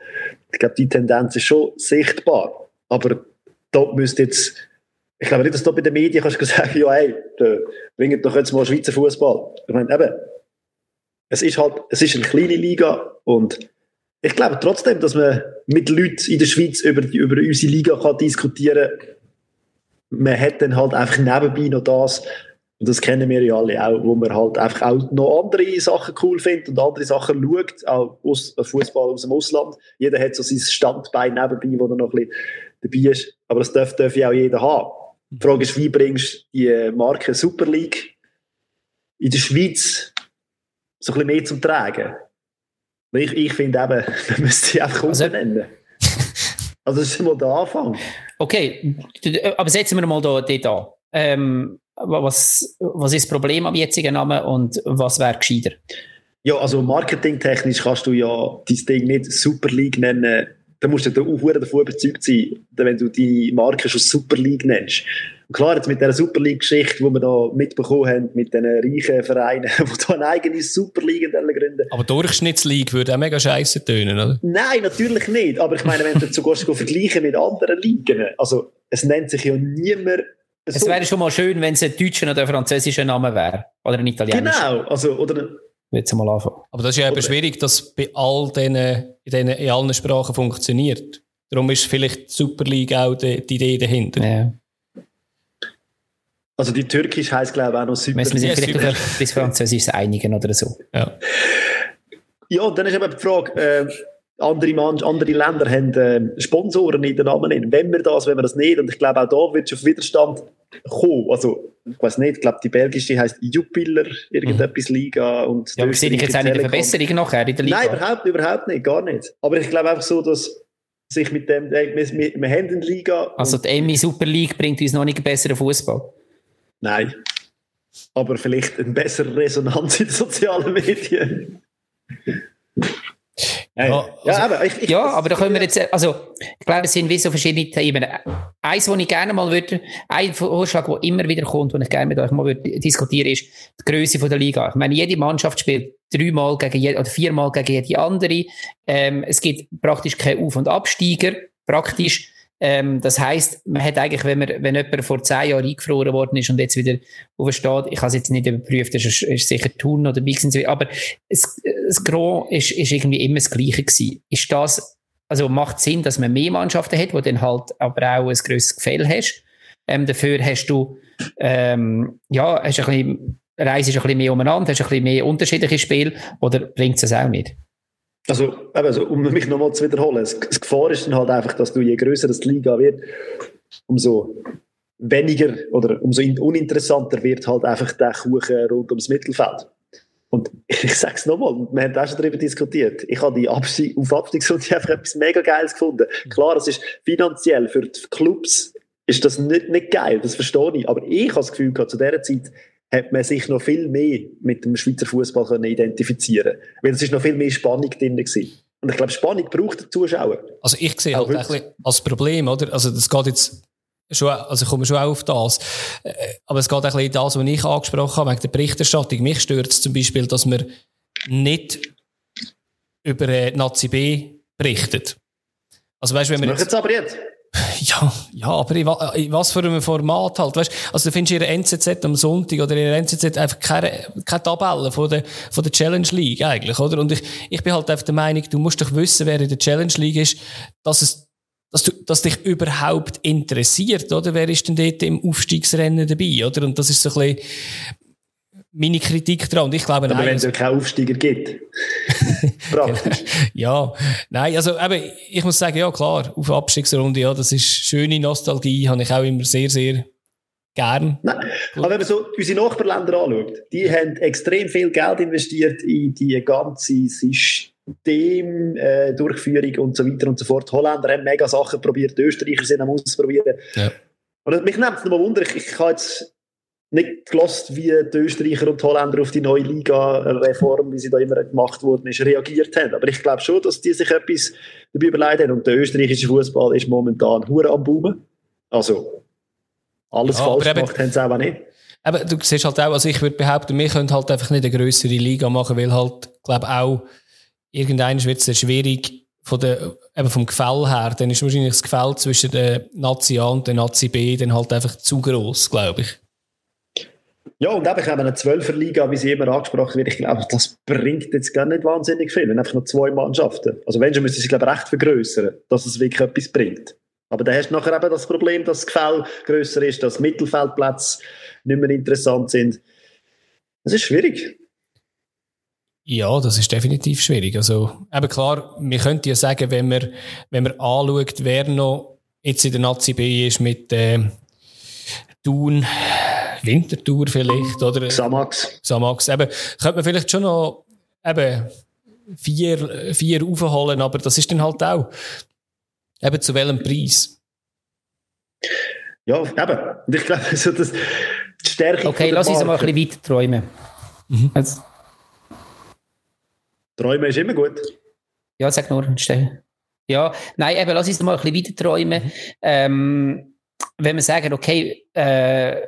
Ich glaube, die Tendenz ist schon sichtbar. Aber da müsste jetzt ich glaube nicht, dass du bei den Medien kannst sagen, ja, hey, bringt doch jetzt mal Schweizer Fußball. Ich meine, eben, es ist halt, es ist eine kleine Liga und ich glaube trotzdem, dass man mit Leuten in der Schweiz über, über unsere Liga kann diskutieren kann. Man hat dann halt einfach nebenbei noch das, und das kennen wir ja alle auch, wo man halt einfach auch noch andere Sachen cool findet und andere Sachen schaut, auch aus, Fußball aus dem Ausland. Jeder hat so sein Standbein nebenbei, wo er noch ein bisschen dabei ist. Aber das darf, darf ja auch jeder haben. Die Frage ist, wie bringst du die Marke Super League in der Schweiz so ein bisschen mehr zum Tragen? Ich, ich finde eben, [LAUGHS] man müsste sie einfach also, umbenennen. also das ist mal der Anfang. Okay, aber setzen wir mal da, dort an. Ähm, was, was ist das Problem am jetzigen Namen und was wäre gescheiter? Ja, also marketingtechnisch kannst du ja dein Ding nicht Super League nennen, da musst du auch davon überzeugt sein, wenn du die Marke schon Super League nennst. Und klar, jetzt mit dieser Super League-Geschichte, die wir da mitbekommen haben, mit diesen reichen Vereinen, [LAUGHS] die da eine eigene Super League gründen. Aber Durchschnittsleague würde auch mega scheiße tönen, oder? Nein, natürlich nicht. Aber ich meine, wenn du sogar [LAUGHS] vergleichen mit anderen Ligen, also es nennt sich ja niemand so. Es wäre schon mal schön, wenn es ein deutscher oder ein französischer Name wäre. Oder ein italienischer. Genau, also, oder jetzt mal anfangen. Aber das ist ja eben schwierig, dass bei all diesen, in, in allen Sprachen funktioniert. Darum ist vielleicht die Super League auch die, die Idee dahinter. Ja. Also die Türkisch heisst glaube ich auch noch Super League. Müssen wir sich vielleicht auf bis Französisch einigen oder so. Ja. Ja, und dann ist eben die Frage, äh, andere, Mann, andere Länder haben äh, Sponsoren in den Namen. Wenn wir das, wenn wir das nicht, und ich glaube auch da wird es auf Widerstand kommen. Also, ich weiß nicht, ich glaube, die belgische heisst Jupiler, irgendetwas mhm. Liga. Und ja, aber sehe ich jetzt eine Verbesserung nachher in der Liga? Nein, überhaupt, überhaupt nicht, gar nicht. Aber ich glaube einfach so, dass sich mit dem, äh, wir, wir, wir haben eine Liga. Also die Emmy Super League bringt uns noch nicht einen besseren Fußball? Nein. Aber vielleicht eine bessere Resonanz in den sozialen Medien. Ja, ja, also, aber, ich, ich, ja, aber da können wir jetzt, also, ich glaube, es sind wie so verschiedene Themen. Eins, wo ich gerne mal würde, ein Vorschlag, der immer wieder kommt, den ich gerne mit euch mal würde diskutieren, ist die Größe der Liga. Ich meine, jede Mannschaft spielt dreimal gegen jede, oder viermal gegen jede andere. Ähm, es gibt praktisch keine Auf- und Absteiger, praktisch. Ähm, das heisst, man hat eigentlich, wenn, man, wenn jemand vor zehn Jahren eingefroren worden ist und jetzt wieder aufsteht, ich habe es jetzt nicht überprüft, das ist, ist sicher Thun oder Bixensee, aber es, das Gros ist, ist irgendwie immer das Gleiche gewesen. Ist das, also macht Sinn, dass man mehr Mannschaften hat, wo dann halt aber auch ein grösseres Gefälle hast. Ähm, dafür hast du, ähm, ja, hast ein bisschen, reist ein bisschen mehr umeinander, hast ein bisschen mehr unterschiedliche Spiele, oder bringt es auch nicht? Also, also um mich nochmal zu wiederholen, das, das Gefahr ist dann halt einfach, dass du je größer das Liga wird, umso weniger oder umso uninteressanter wird halt einfach der Kuchen rund ums Mittelfeld. Und [LAUGHS] ich sage es nochmal, wir haben auch schon darüber diskutiert. Ich habe die Abstieg, auf Abstiegsrunde einfach etwas mega Geiles gefunden. Klar, es ist finanziell für die Clubs ist das nicht, nicht geil, das verstehe ich. Aber ich habe das Gefühl gehabt, zu dieser Zeit hat man sich noch viel mehr mit dem Schweizer Fußball können identifizieren Weil es ist noch viel mehr Spannung drin gewesen. Und ich glaube, Spannung braucht der Zuschauer. Also ich sehe halt ein als Problem, oder? Also das geht jetzt schon, also ich komme schon auch auf das. Äh, aber es geht ein bisschen das, was ich angesprochen habe, wegen der Berichterstattung. Mich stört es zum Beispiel, dass man nicht über äh, Nazi B berichtet. Also weißt, wenn wir jetzt, aber jetzt. Ja, ja, aber in, in, was für einem Format halt, weißt? Also du findest ihre NZZ am Sonntag oder ihre NZZ einfach keine, keine Tabelle von der, von der Challenge League eigentlich, oder? Und ich, ich bin halt einfach der Meinung, du musst doch wissen, wer in der Challenge League ist, dass es, dass du, dass dich überhaupt interessiert, oder? Wer ist denn dort im Aufstiegsrennen dabei, oder? Und das ist so ein bisschen, meine Kritik daran. Und ich glaube, Aber nein, wenn es keinen Aufsteiger gibt. [LAUGHS] ja, nein, also eben, ich muss sagen, ja klar, auf Abstiegsrunde, ja, das ist schöne Nostalgie, habe ich auch immer sehr, sehr gern. Nein. Aber wenn man so unsere Nachbarländer anschaut, die haben extrem viel Geld investiert in die ganze System, äh, Durchführung und so weiter und so fort. Die Holländer haben mega Sachen probiert, die Österreicher sind am Ausprobieren. Ja. Und mich nimmt es nochmal Wunder, ich, ich kann jetzt nicht gelost, wie die Österreicher und die Holländer auf die neue Liga-Reform, wie sie da immer gemacht worden ist, reagiert haben. Aber ich glaube schon, dass die sich etwas dabei überlegt haben. Und der österreichische Fußball ist momentan hure am Boomen. Also, alles ja, falsch gemacht haben sie auch nicht. Aber du siehst halt auch, also ich würde behaupten, wir können halt einfach nicht eine größere Liga machen, weil halt, glaube auch, irgendwann wird es sehr schwierig, von der, eben vom Gefäll her, dann ist wahrscheinlich das Gefäll zwischen der Nazi A und der Nazi B dann halt einfach zu groß, glaube ich. Ja, und eben, ich habe eine Zwölferliga, wie sie immer angesprochen wird, ich glaube, das bringt jetzt gar nicht wahnsinnig viel, wenn einfach noch zwei Mannschaften. Also wenn schon, müssen sie, glaube ich, recht vergrößern, dass es wirklich etwas bringt. Aber dann hast du nachher eben das Problem, dass das Gefäll grösser ist, dass Mittelfeldplätze nicht mehr interessant sind. Das ist schwierig. Ja, das ist definitiv schwierig. Also, eben klar, wir könnten ja sagen, wenn man, wenn man anschaut, wer noch jetzt in der Nazi B ist mit äh, Thun, Wintertour vielleicht, oder? Xamax. Xamax. Eben, könnte man vielleicht schon noch, eben, vier, vier aufholen, aber das ist dann halt auch, eben zu welchem Preis? Ja, eben. Und ich glaube, so das, die Stärke Okay, lass uns mal ein bisschen weiter träumen. Mhm. Also. Träumen ist immer gut. Ja, sag nur, Stell. Ja, nein, eben, lass uns mal ein bisschen weiter träumen. Mhm. Ähm, wenn wir sagen, okay, äh,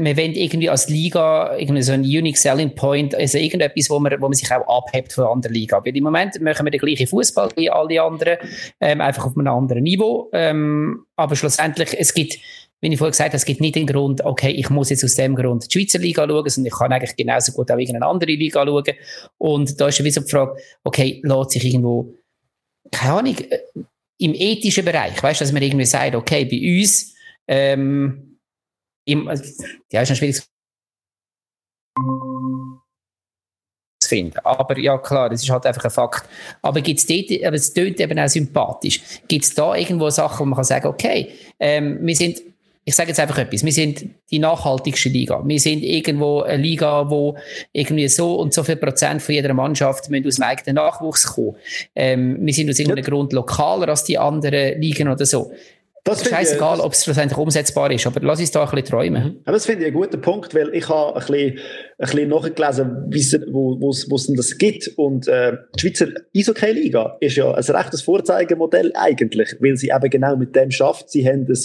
wir wollen irgendwie als Liga irgendwie so einen Unique Selling Point, also irgendetwas, wo man, wo man sich auch abhebt von der anderen Liga. Weil im Moment machen wir den gleichen Fußball wie alle anderen, ähm, einfach auf einem anderen Niveau. Ähm, aber schlussendlich, es gibt, wie ich vorhin gesagt habe, es gibt nicht den Grund, okay, ich muss jetzt aus dem Grund die Schweizer Liga schauen, sondern ich kann eigentlich genauso gut auch irgendeine andere Liga schauen. Und da ist wie so die Frage, okay, lässt sich irgendwo, keine Ahnung, äh, im ethischen Bereich, weißt du, dass man irgendwie sagt, okay, bei uns, ähm, im, also, ja, ist ein schwieriges zu finden. Aber ja, klar, das ist halt einfach ein Fakt. Aber gibt es dort, aber es tönt eben auch sympathisch. Gibt es da irgendwo Sachen, wo man kann sagen, okay, ähm, wir sind ich sage jetzt einfach etwas, wir sind die nachhaltigste Liga. Wir sind irgendwo eine Liga, wo irgendwie so und so viel Prozent von jeder Mannschaft müssen aus dem eigenen Nachwuchs kommen. Ähm, wir sind aus irgendeinem ja. Grund lokaler als die anderen Ligen oder so. Das ist scheißegal, ob es schlussendlich umsetzbar ist, aber lass uns da ein bisschen träumen. Aber das finde ich ein guter Punkt, weil ich habe ein bisschen, ein bisschen nachgelesen, wo es denn das gibt. Und äh, die Schweizer Eishockey-Liga ist ja ein rechtes Vorzeigemodell eigentlich, weil sie eben genau mit dem schafft. Sie haben ein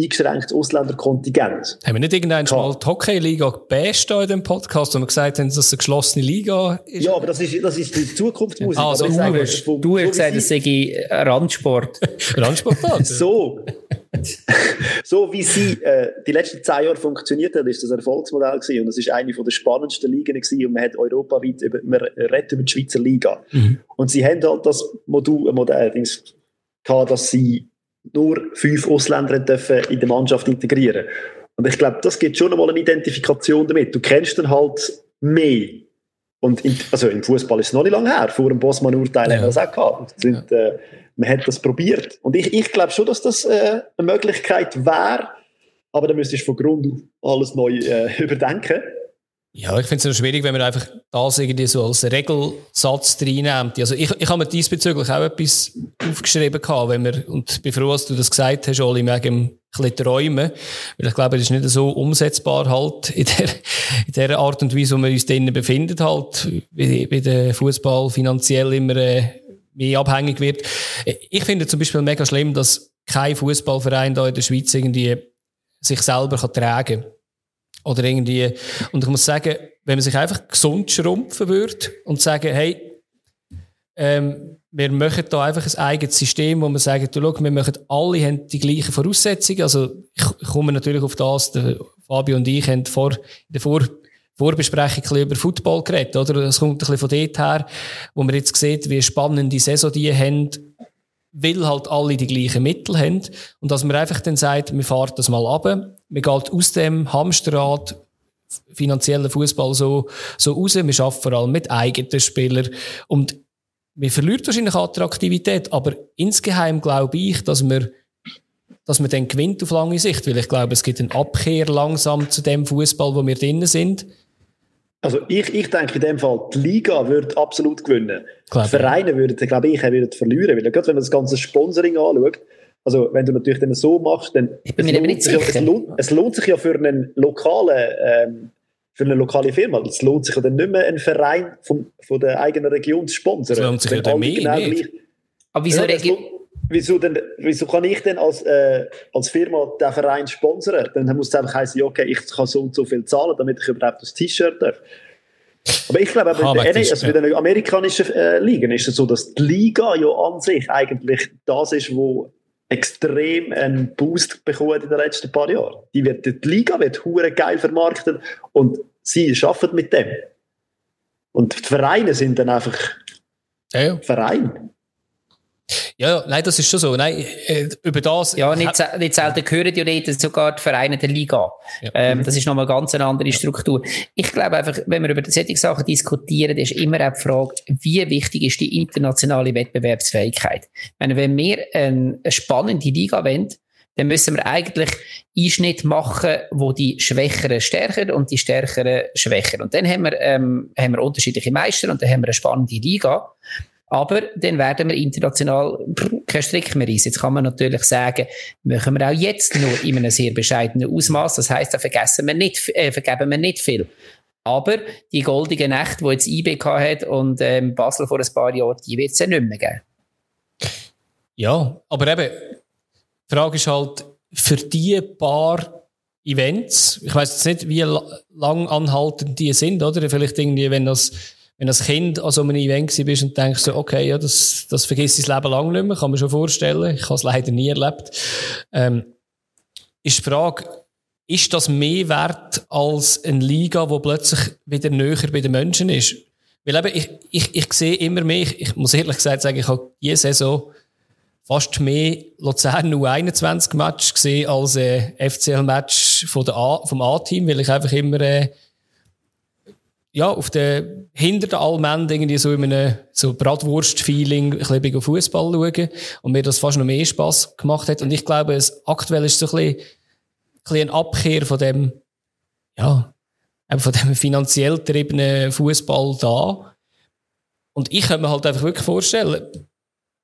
eingeschränktes Ausländerkontingent. Haben wir nicht irgendwann schon mal die Hockey-Liga gebasht in dem Podcast, wo wir gesagt haben, dass es eine geschlossene Liga ist? Ja, aber das ist, das ist die Zukunftsmusik. Ah, also, du, sage, hast, du hast gesagt, es sei Randsport. [LAUGHS] Randsport, So. So wie sie äh, die letzten zehn Jahre funktioniert hat, ist das ein Erfolgsmodell gewesen und das ist eine von der spannendsten Ligen gewesen und man hat europaweit über, man redet über die Schweizer Liga. Mhm. Und sie haben halt das Modul, äh, Modell gehabt, dass sie nur fünf Ausländer dürfen in der Mannschaft integrieren. Und ich glaube, das gibt schon einmal eine Identifikation damit. Du kennst dann halt mehr. Und in, also im Fußball ist es noch nicht lange her. Vor dem Bosman-Urteil ja. haben wir das auch gehabt. Sind, ja. äh, man hat das probiert. Und ich, ich glaube schon, dass das äh, eine Möglichkeit wäre, aber dann müsstest du von Grund auf alles neu äh, [LAUGHS] überdenken. Ja, ich finde es schwierig, wenn man einfach das irgendwie so als Regelsatz reinnimmt. Also ich, ich habe mir diesbezüglich auch etwas aufgeschrieben gehabt, wenn wir, und bin froh, dass du das gesagt hast, Oli, wegen ein bisschen träumen. Weil ich glaube, das ist nicht so umsetzbar halt in der, in der Art und Weise, wo wir uns drinnen befinden halt, wie, wie der Fußball finanziell immer äh, mehr abhängig wird. Ich finde zum Beispiel mega schlimm, dass kein Fußballverein da in der Schweiz irgendwie sich selber kann tragen Oder irgendwie, und ich muss sagen, wenn man sich einfach gesund schrumpfen würde und sagen, hey, ähm, wir machen da einfach ein eigenes System, wo wir sagen, du, schau, wir machen alle haben die gleichen Voraussetzungen. Also, ich, ich komme natürlich auf das, der Fabio und ich haben vor, in der vor Vorbesprechung über Football geredet, oder? Das kommt ein bisschen von dort her, wo man jetzt sieht, wie spannend die Saison die haben, weil halt alle die gleichen Mittel haben. Und dass man einfach dann sagt, wir fahren das mal ab, man geht aus dem Hamsterrad finanziellen Fußball so, so raus, wir arbeiten vor allem mit eigenen Spielern und wir verliert wahrscheinlich Attraktivität, aber insgeheim glaube ich, dass man dass man dann gewinnt auf lange Sicht, weil ich glaube, es gibt eine Abkehr langsam zu dem Fußball, wo wir drinnen sind. Also ich, ich denke in dem Fall, die Liga würde absolut gewinnen. Glaube. Die Vereine würden, glaube ich, würden verlieren, weil gerade wenn man das ganze Sponsoring anschaut, also wenn du natürlich dann so machst, dann ich bin mir nicht sicher. Es lohnt, es lohnt sich ja für einen lokalen ähm, für eine lokale Firma. Es lohnt sich ja dann nicht mehr, einen Verein von, von der eigenen Region zu sponsern. Das lohnt sich ja dann mehr genau. Aber wieso, ja, wieso, denn, wieso kann ich denn als, äh, als Firma den Verein sponsern? Dann muss es einfach heißen, okay, ich kann so und so viel zahlen, damit ich überhaupt das T-Shirt darf. Aber ich glaube, ah, bei, den, also bei den amerikanischen äh, Ligen ist es so, dass die Liga ja an sich eigentlich das ist, wo extrem einen Boost bekommen in den letzten paar Jahren. Die, wird, die Liga wird hure geil vermarktet und sie arbeiten mit dem. Und die Vereine sind dann einfach ja, ja. Vereine. Ja, nein, das ist schon so. Nein, äh, über das. Ja, nicht, nicht selten hören die Reden sogar die Vereine der Liga. Ja. Ähm, das ist nochmal ganz eine andere Struktur. Ich glaube einfach, wenn wir über solche Sachen diskutieren, ist immer auch die Frage, wie wichtig ist die internationale Wettbewerbsfähigkeit? Meine, wenn wir eine spannende Liga wollen, dann müssen wir eigentlich Einschnitt machen, wo die Schwächeren stärker und die Stärkeren schwächer. Und dann haben wir, ähm, haben wir unterschiedliche Meister und dann haben wir eine spannende Liga. Aber dann werden wir international keinen Strick mehr reisen. Jetzt kann man natürlich sagen, machen wir auch jetzt nur in einem sehr bescheidenen Ausmaß. Das heißt, da vergessen wir nicht, äh, vergeben wir nicht viel. Aber die goldige Nacht, die jetzt IBK hat und ähm, Basel vor ein paar Jahren, die wird es ja nicht mehr geben. Ja, aber eben, die Frage ist halt, für die paar Events, ich weiß jetzt nicht, wie lang anhaltend die sind, oder? Vielleicht irgendwie, wenn das wenn als Kind an so einem Event bist und denkst okay, ja, das, das vergisst dein Leben lang nicht mehr, kann man schon vorstellen. Ich habe es leider nie erlebt. Ähm, ist die Frage, ist das mehr wert als eine Liga, wo plötzlich wieder näher bei den Menschen ist? Weil eben, ich, ich, ich sehe immer mehr, ich, ich muss ehrlich gesagt sagen, ich habe diese Saison fast mehr Luzern U21-Match gesehen als äh, FCL-Match vom A-Team, weil ich einfach immer äh, ja, auf der, hinter der Allmende irgendwie so in einem, so Bratwurst-Feeling ein bisschen Fußball schauen und mir das fast noch mehr Spass gemacht hat. Und ich glaube, es, aktuell ist so ein bisschen, ein bisschen eine Abkehr von dem, ja, von dem finanziell getriebenen Fußball da. Und ich könnte mir halt einfach wirklich vorstellen,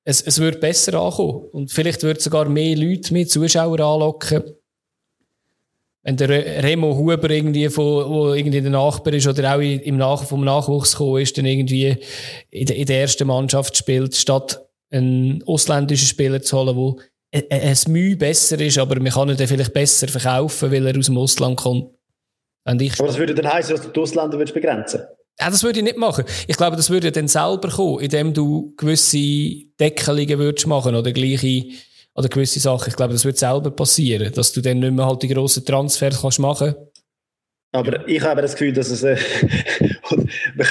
es, es würde besser ankommen. Und vielleicht würde sogar mehr Leute, mehr Zuschauer anlocken wenn der Remo Huber irgendwie, von, wo irgendwie der Nachbar ist oder auch im Nach vom Nachwuchs gekommen ist, dann irgendwie in der, in der ersten Mannschaft spielt, statt einen ausländischen Spieler zu holen, der ein Mühe besser ist, aber man kann ihn dann vielleicht besser verkaufen, weil er aus dem Ausland kommt. aber das würde dann heißen, dass du die Ausländer begrenzen ja, das würde ich nicht machen. Ich glaube, das würde dann selber kommen, indem du gewisse Deckelungen würdest machen oder gleiche oder gewisse Sachen. Ich glaube, das wird selber passieren, dass du dann nicht mehr halt die grossen Transfers kannst machen Aber ich habe das Gefühl, dass es. Äh, [LAUGHS] wir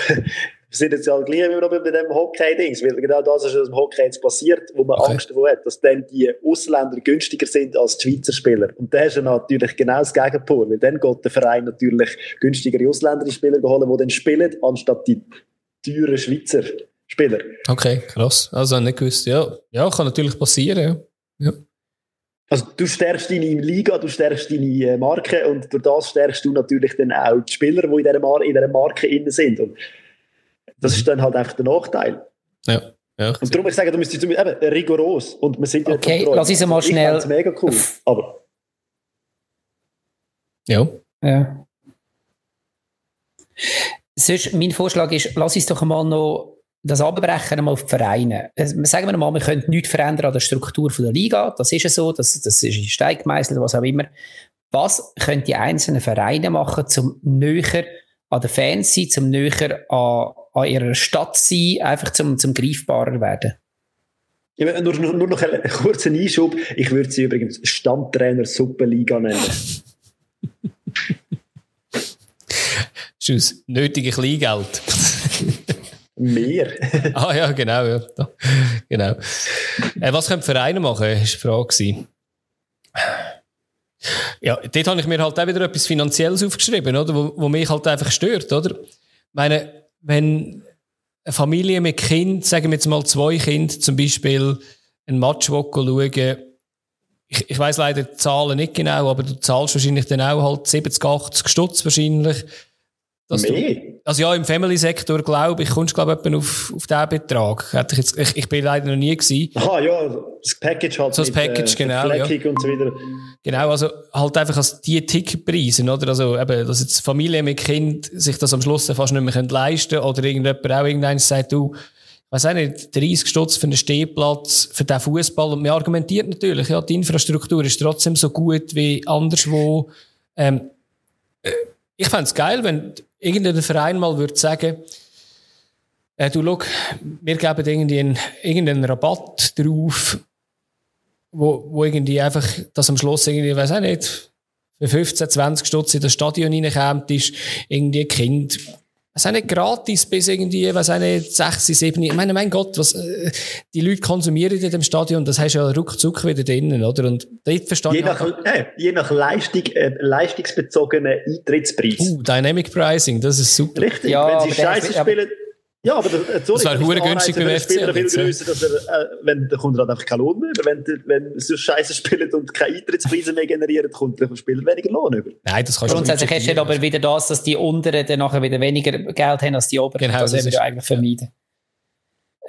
sind jetzt ja gleich immer noch bei dem Hockey-Dings, weil genau das ist was im Hockey jetzt passiert, wo man okay. Angst davor hat, dass dann die Ausländer günstiger sind als die Schweizer Spieler. Und das ist ja natürlich genau das Gegenpol, weil dann geht der Verein natürlich günstigere ausländische Spieler holen, die dann spielen, anstatt die teuren Schweizer Spieler. Okay, krass. Also nicht gewusst. Ja, ja kann natürlich passieren. Ja. Ja. Also du stärkst deine Liga, du stärkst deine äh, Marke und durch das stärkst du natürlich dann auch die Spieler, die in dieser, Mar in dieser Marke innen sind. Und das ist dann halt einfach der Nachteil. Ja. Ja, und darum ich sage, du müsstest eben rigoros und wir sind ja Okay, lass uns mal schnell. Ich mega cool, aber ja. Ja. Sonst, mein Vorschlag ist, lass uns doch mal noch das Abbrechen einmal auf die Vereine. Sagen wir mal, wir können nichts verändern an der Struktur der Liga. Das ist ja so, das, das ist Steigmeißel, was auch immer. was können die einzelnen Vereine machen, um näher an den Fans zu sein, zum näher an, an ihrer Stadt zu sein, einfach zum, zum greifbarer werden? Ja, nur, nur, noch einen kurzen Einschub. Ich würde sie übrigens Stammtrainer Superliga nennen. Tschüss. Nötige Kleingeld. [LAUGHS] Mehr. [LAUGHS] ah ja, genau. Ja. genau. Äh, was können Vereine machen, war die Frage. Ja, dort habe ich mir halt auch wieder etwas Finanzielles aufgeschrieben, oder? Wo, wo mich halt einfach stört, oder? Ich meine, wenn eine Familie mit Kind, sagen wir jetzt mal zwei Kinder, zum Beispiel ein Match schauen, ich, ich weiss leider die Zahlen nicht genau, aber du zahlst wahrscheinlich dann auch halt 70, 80 Stutz wahrscheinlich dass Mehr? Du, also ja, im Family-Sektor glaube ich, kommst du glaube ich auf, auf diesen Betrag. Hätte ich, jetzt, ich, ich bin leider noch nie gewesen. Ah ja, das Package halt so das Package, äh, genau, ja. und so weiter. Genau, also halt einfach als die Ticketpreise, oder? Also eben, dass jetzt Familie mit Kind sich das am Schluss fast nicht mehr leisten können oder irgendjemand auch irgendeiner sagt, du, weiß auch nicht, 30 Stutz für einen Stehplatz, für den Fußball. Und man argumentiert natürlich, ja, die Infrastruktur ist trotzdem so gut wie anderswo. Ähm, äh, ich fände es geil, wenn irgendein Verein mal würde sagen, äh, du schau, wir geben irgendwie einen, irgendeinen Rabatt drauf, wo, wo irgendwie einfach, dass am Schluss irgendwie, weiß auch nicht, für 15, 20 Stutz in das Stadion reinkommt, ist irgendwie ein Kind was auch nicht gratis bis irgendwie, was nicht, 6, 7, ich meine, mein Gott, was, äh, die Leute konsumieren in dem Stadion, das hast du ja ruckzuck wieder drinnen, oder? Und dort verstehe je nach, äh, je nach Leistung, äh, leistungsbezogenen Eintrittspreis. Uh, Dynamic Pricing, das ist super. Richtig, ja, wenn sie Scheiße spielen, ja, aber der, äh, sorry, das wäre hure günstig beim FC. Spieler viel grösser, dass er, äh, wenn, da kommt halt einfach kein Lohn mehr. Wenn, wenn sie Scheiße spielen und keine Eintrittspreise mehr generieren, kommt der Spieler weniger Lohn über. Nein, das kannst du Grundsätzlich hast du aber wieder das, dass die unteren dann nachher wieder weniger Geld haben als die oberen. Genau, das, wollen wir eigentlich vermeiden.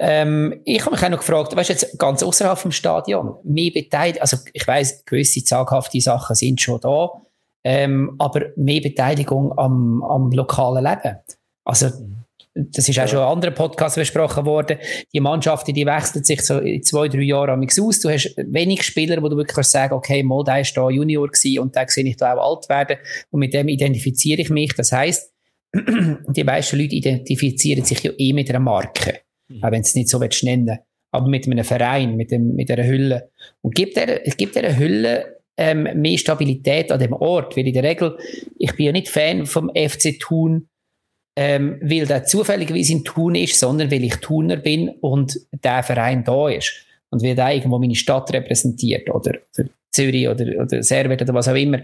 Ähm, ich habe mich auch noch gefragt, weißt du, jetzt ganz außerhalb vom Stadion, mehr Beteiligung, also ich weiss, gewisse zaghafte Sachen sind schon da, ähm, aber mehr Beteiligung am, am lokalen Leben. Also, mhm das ist auch schon in anderen Podcasts besprochen worden, die Mannschaften, die wechseln sich so in zwei, drei Jahren aus. Du hast wenig Spieler, wo du wirklich kannst sagen, okay, mal, der ist da Junior gewesen und der sehe ich da auch alt werden und mit dem identifiziere ich mich. Das heisst, [CLEARS THROAT] die meisten Leute identifizieren sich ja eh mit einer Marke, mhm. auch wenn sie es nicht so willst nennen aber mit einem Verein, mit, dem, mit einer Hülle. Und gibt der, gibt der Hülle ähm, mehr Stabilität an dem Ort, weil in der Regel, ich bin ja nicht Fan vom FC Thun, ähm, weil der zufälligerweise in Thun ist, sondern weil ich Thuner bin und der Verein da ist. Und weil der irgendwo meine Stadt repräsentiert oder, oder Zürich oder, oder Servet oder was auch immer.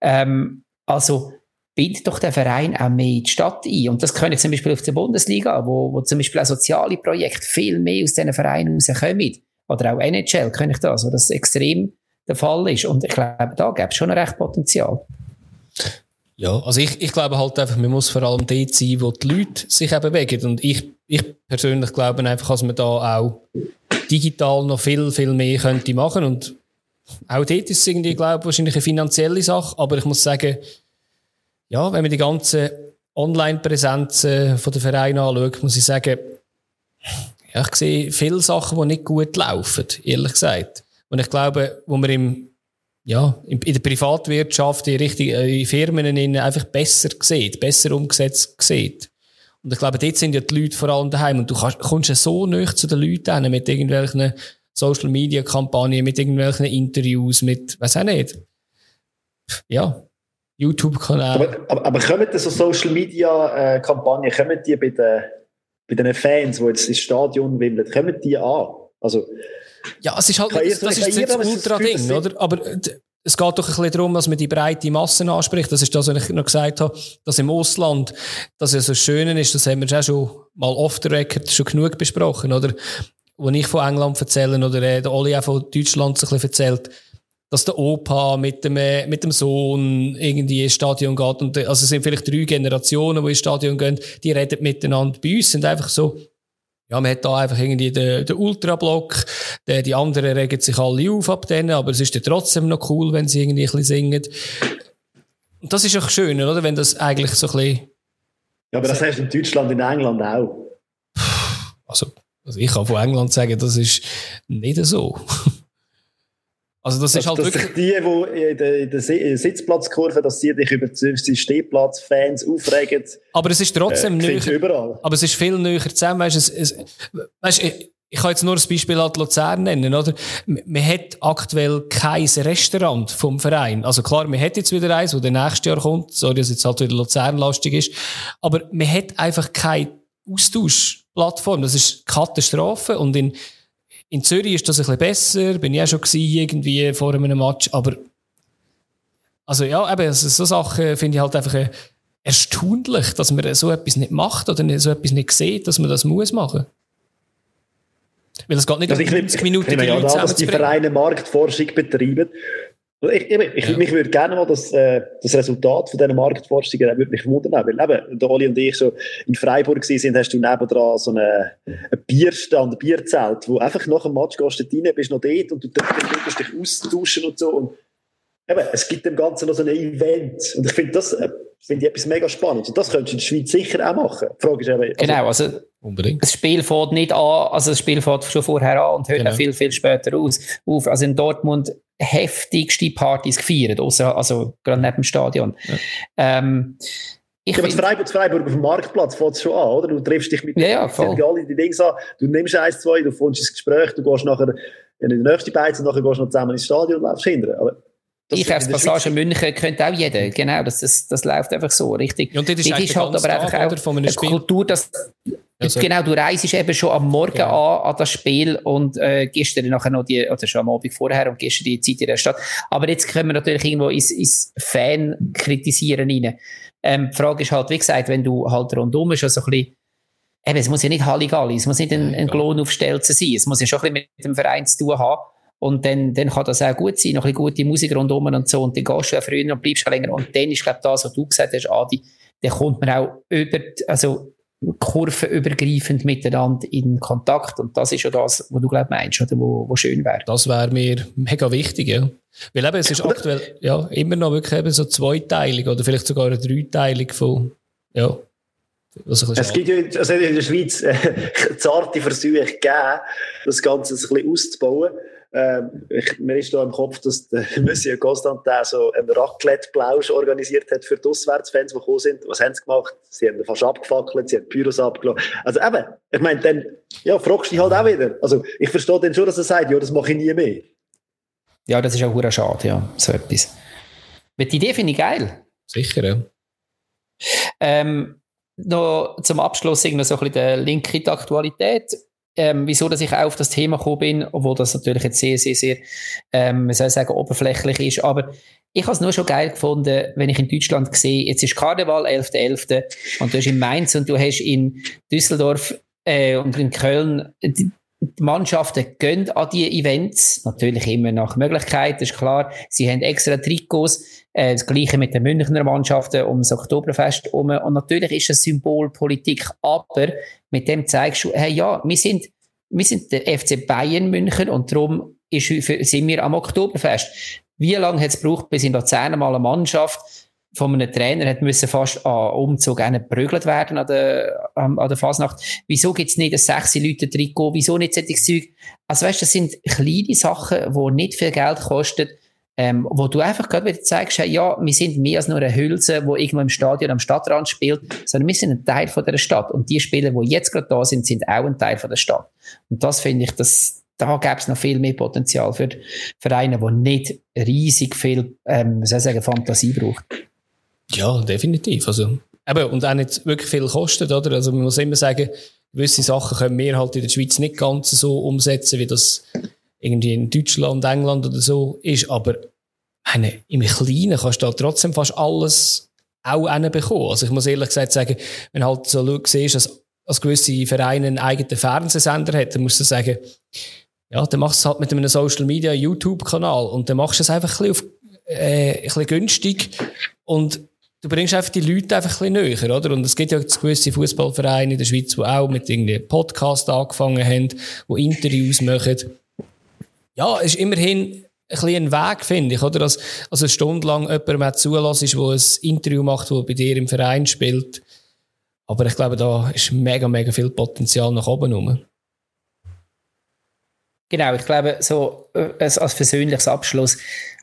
Ähm, also bindet doch der Verein auch mehr in die Stadt ein. Und das können zum Beispiel auf der Bundesliga, wo, wo zum Beispiel auch soziale Projekte viel mehr aus diesen Vereinen rauskommen. Oder auch NHL kann ich das, wo das extrem der Fall ist. Und ich glaube, da gäbe es schon ein recht Potenzial. Ja, also ich, ich glaube halt einfach, man muss vor allem dort sein, wo die Leute sich eben bewegen. Und ich, ich persönlich glaube einfach, dass man da auch digital noch viel, viel mehr könnte machen. Und auch dort ist es irgendwie, glaube ich, wahrscheinlich eine finanzielle Sache. Aber ich muss sagen, ja, wenn man die ganzen Online-Präsenzen von der Vereine anschaut, muss ich sagen, ja, ich sehe viele Sachen, die nicht gut laufen, ehrlich gesagt. Und ich glaube, wo man im ja, in, der Privatwirtschaft, in, richtig, äh, in Firmen einfach besser sieht, besser umgesetzt sieht. Und ich glaube, dort sind ja die Leute vor allem daheim. Und du kannst, kommst ja so nah zu den Leuten mit irgendwelchen Social Media Kampagnen, mit irgendwelchen Interviews, mit, weiß auch nicht. Ja, YouTube-Kanal. Aber, aber, aber kommen so Social Media äh, Kampagnen, kommen die bei den, bei den Fans, die jetzt ins Stadion wimmeln, kommen die an? Also, ja, es ist halt, das, das ist jetzt das Ultra-Ding, oder? Aber äh, es geht doch ein bisschen darum, dass man die breite Massen anspricht. Das ist das, was ich noch gesagt habe, dass im Ausland, dass es so schön ist, das haben wir auch schon mal off the record schon genug besprochen, oder? Wo ich von England erzähle, oder äh, der Oli auch von Deutschland so ein bisschen erzählt, dass der Opa mit dem, äh, mit dem Sohn irgendwie ins Stadion geht. Und, also es sind vielleicht drei Generationen, die ins Stadion gehen, die reden miteinander. Bei uns sind einfach so ja, man hat da einfach irgendwie den, den Ultrablock, der, die anderen regen sich alle auf ab denen, aber es ist dann trotzdem noch cool, wenn sie irgendwie ein bisschen singen. Und das ist auch schön, oder? Wenn das eigentlich so ein bisschen... Ja, aber das du in Deutschland, in England auch. Also, also ich kann von England sagen, das ist nicht so. Also das ist dass, halt dass wirklich... die, die in der, in der Sitzplatzkurve, dass sie dich über die Stehplatzfans aufregen. Aber es ist trotzdem äh, näher. überall. Aber es ist viel näher zusammen. Weißt, es, es, weißt, ich, ich kann jetzt nur ein Beispiel an Luzern nennen, oder? Man hat aktuell kein Restaurant vom Verein. Also klar, man hat jetzt wieder eins, wo der nächste Jahr kommt. Sorry, dass jetzt halt wieder Luzern-lastig ist. Aber man hat einfach keine Austauschplattform. Das ist Katastrophe. Und in, in Zürich ist das ein bisschen besser. Bin ich auch schon gewesen, irgendwie vor einem Match. Aber, also ja, eben, also so Sachen finde ich halt einfach äh, erstaunlich, dass man so etwas nicht macht oder so etwas nicht sieht, dass man das muss machen. Weil es geht nicht also um ich 90 Minuten die ja Leute da, dass die. Vereine Marktforschung betreiben. Ich, ich, ich, Ja. Mich würde gerne mal das, äh, das Resultat von dieser Marktforschung würde mich wundern. Weil eben, der Oli und ich so in Freiburg sind, hast du nebendran so einen, einen Bierstand, ein Bierzelt, wo einfach nach dem Match gehst du rein, bist noch dort und du darfst dich austauschen und so. Und eben, es gibt dem Ganzen noch so ein Event. Und ich finde das äh, finde ich etwas mega spannend. Und das könntest du in der Schweiz sicher auch machen. Die Frage ist eben, also, Genau, also Unbedingt. das Spiel fährt nicht an, also das Spiel fährt schon vorher an und hört Genau. auch viel, viel später aus, auf. Also in Dortmund heftigste Partys gefeiert, ausser, also gerade neben dem Stadion. Ähm, ich Ja, aber Freiburg, Freiburg auf dem Marktplatz fängt es schon an, oder? Du triffst dich mit Ja, ja, voll. alle die Dinge an, du nimmst eins, zwei, du findest ins Gespräch, du gehst nachher in die nächste Beiz und nachher gehst du noch zusammen ins Stadion und läufst hinterher. Aber das ich der Passage Schweiz- München könnte auch jeder, genau, das, das, das läuft einfach so, richtig. Und dort ist eigentlich ist halt aber einfach Tag, auch von eine Spiel. Kultur, dass Also- genau, du reist eben schon am Morgen Genau. an, an das Spiel und äh, gehst dann nachher noch die, oder schon am Abend vorher und gehst die Zeit in der Stadt. Aber jetzt können wir natürlich irgendwo ins, ins Fan-Kritisieren rein. Ähm, die Frage ist halt, wie gesagt, wenn du halt rundum schon so ein bisschen Eben, es muss ja nicht Halligalli, es muss nicht ein, ein Klon aufstelzen sein, es muss ja schon ein bisschen mit dem Verein zu tun haben. Und dann, dann kann das auch gut sein, noch ein bisschen gute Musik rundum und so. Und dann gehst du ja früher und bleibst auch länger. Und dann ist, glaube ich, das, was du gesagt hast, Adi, dann kommt man auch über, die- also kurvenübergreifend miteinander in Kontakt. Und das ist ja das, was du, glaube ich, meinst, oder wo, wo schön wäre. Das wäre mir mega wichtig, ja. Weil eben, es ist aktuell ja, immer noch wirklich eben so zweiteilig oder vielleicht sogar eine dreiteilig von, ja. Was ein bisschen Es gibt ja in- also in der Schweiz äh, [LAUGHS] zarte Versuche gegeben, das Ganze ein bisschen auszubauen. Ähm, ich, mir ist da im Kopf, dass der [LAUGHS] Monsieur Constantin so einen Raclette-Plausch organisiert hat für die Auswärtsfans, die gekommen sind. Was haben sie gemacht? Sie haben fast abgefackelt, sie haben die Pyros abgelassen. Also eben, ich meine, dann ja, fragst du dich halt auch wieder. Also ich verstehe dann schon, dass er sagt, ja, das mache ich nie mehr. Ja, das ist auch hure schade, ja, so etwas. Aber die Idee finde ich geil. Sicher, ja. Ähm, noch zum Abschluss irgendwie so ein bisschen der Link in die Aktualität. Ähm, wieso, dass ich auch auf das Thema gekommen bin, obwohl das natürlich jetzt sehr, sehr, sehr, ähm, man soll sagen, oberflächlich ist. Aber ich habe es nur schon geil gefunden, wenn ich in Deutschland sehe, jetzt ist Karneval, 11.11. und du hast in Mainz und du hast in Düsseldorf äh, und in Köln die, die Mannschaften gehen an die Events, natürlich immer nach Möglichkeit, das ist klar. Sie haben extra Trikots, äh, das Gleiche mit den Münchner Mannschaften ums Oktoberfest herum. Und natürlich ist es Symbolpolitik, aber mit dem zeigst du, hey, ja, wir sind, wir sind der FC Bayern München und darum ist, sind wir am Oktoberfest. Wie lange hat es gebraucht, bis in Luzern mal eine Mannschaft von einem Trainer hat müssen fast an Umzug geprügelt werden an der, an der Fasnacht. Wieso gibt's nicht ein sechs Leute Trikot? Wieso nicht solches Zeug? Also weißt, das sind kleine Sachen, die nicht viel Geld kosten, ähm, wo du einfach gerade wieder zeigst, ja, wir sind mehr als nur eine Hülse, wo irgendwo im Stadion am Stadtrand spielt, sondern wir sind ein Teil von der Stadt. Und die Spieler, die jetzt gerade da sind, sind auch ein Teil von der Stadt. Und das finde ich, das, da gäbe es noch viel mehr Potenzial für Vereine, die nicht riesig viel, ähm, soll sagen, Fantasie braucht. Ja, definitiv. Also, eben, und auch nicht wirklich viel kostet, oder? Also, man muss immer sagen, gewisse Sachen können wir halt in der Schweiz nicht ganz so umsetzen, wie das irgendwie in Deutschland, England oder so ist. Aber meine, im Kleinen kannst du da trotzdem fast alles auch bekommen. Also, ich muss ehrlich gesagt sagen, wenn halt so schau- siehst, dass, dass gewisse Vereine einen eigenen Fernsehsender hat, dann musst du sagen, ja, dann machst du es halt mit einem Social Media YouTube-Kanal und dann machst du es einfach ein bisschen, auf, äh, ein bisschen günstig und du bringst einfach die Leute einfach ein bisschen näher, oder? Und es gibt ja gewisse Fußballvereine in der Schweiz, die auch mit irgendwie Podcast angefangen haben, die Interviews machen. Ja, ist immerhin ein ein Weg, finde ich, oder? Dass, also eine Stunde lang jemand zulässt, der ein Interview macht, der bei dir im Verein spielt. Aber ich glaube, da ist mega, mega viel Potenzial nach oben rum. Genau, ich glaube, so äh, als, als persönliches Abschluss,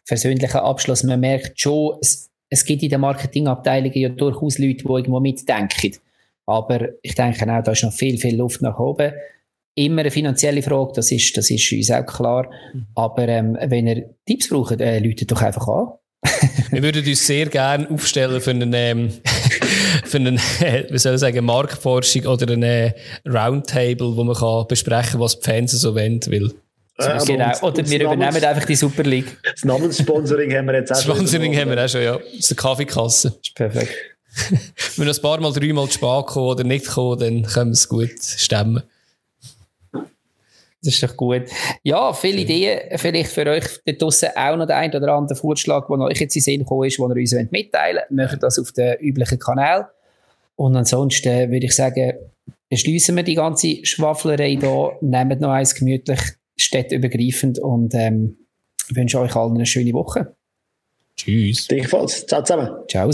persönlicher Abschluss, man merkt schon, es, es gibt in den Marketingabteilungen ja durchaus Leute, die irgendwo mitdenken. Aber ich denke auch, da ist noch viel, viel Luft nach oben. Immer eine finanzielle Frage, das ist, das ist uns auch klar. Aber ähm, wenn ihr Tipps braucht, äh, läutet doch einfach an. [LAUGHS] Wir würden uns sehr gerne aufstellen für einen, ähm, [LAUGHS] für einen [LAUGHS] wie soll ich sagen, Marktforschung oder einen Roundtable, wo man kann besprechen kann, was die Fans so wollen. Weil äh, genau. Oder wir übernehmen einfach die Super League. Das Namenssponsoring haben wir jetzt auch schon. Sponsoring haben wir auch schon, ja. Das ist die Kaffeekasse. Das ist perfekt. Wenn wir ein paar Mal, dreimal zu spät kommen oder nicht kommen, dann können wir es gut stemmen. Das ist doch gut. Ja, viele Ideen. Vielleicht für euch da draussen auch noch der ein oder andere Vorschlag, der euch jetzt in Sinn gekommen ist, den ihr uns mitteilen wollt. Macht das auf den üblichen Kanal. Und ansonsten würde ich sagen, beschließen wir die ganze Schwafflerei hier, nehmt noch eins gemütlich, städtübergreifend und ähm, wünsche euch allen eine schöne Woche. Tschüss. Gleichfalls. Ciao zusammen. Ciao.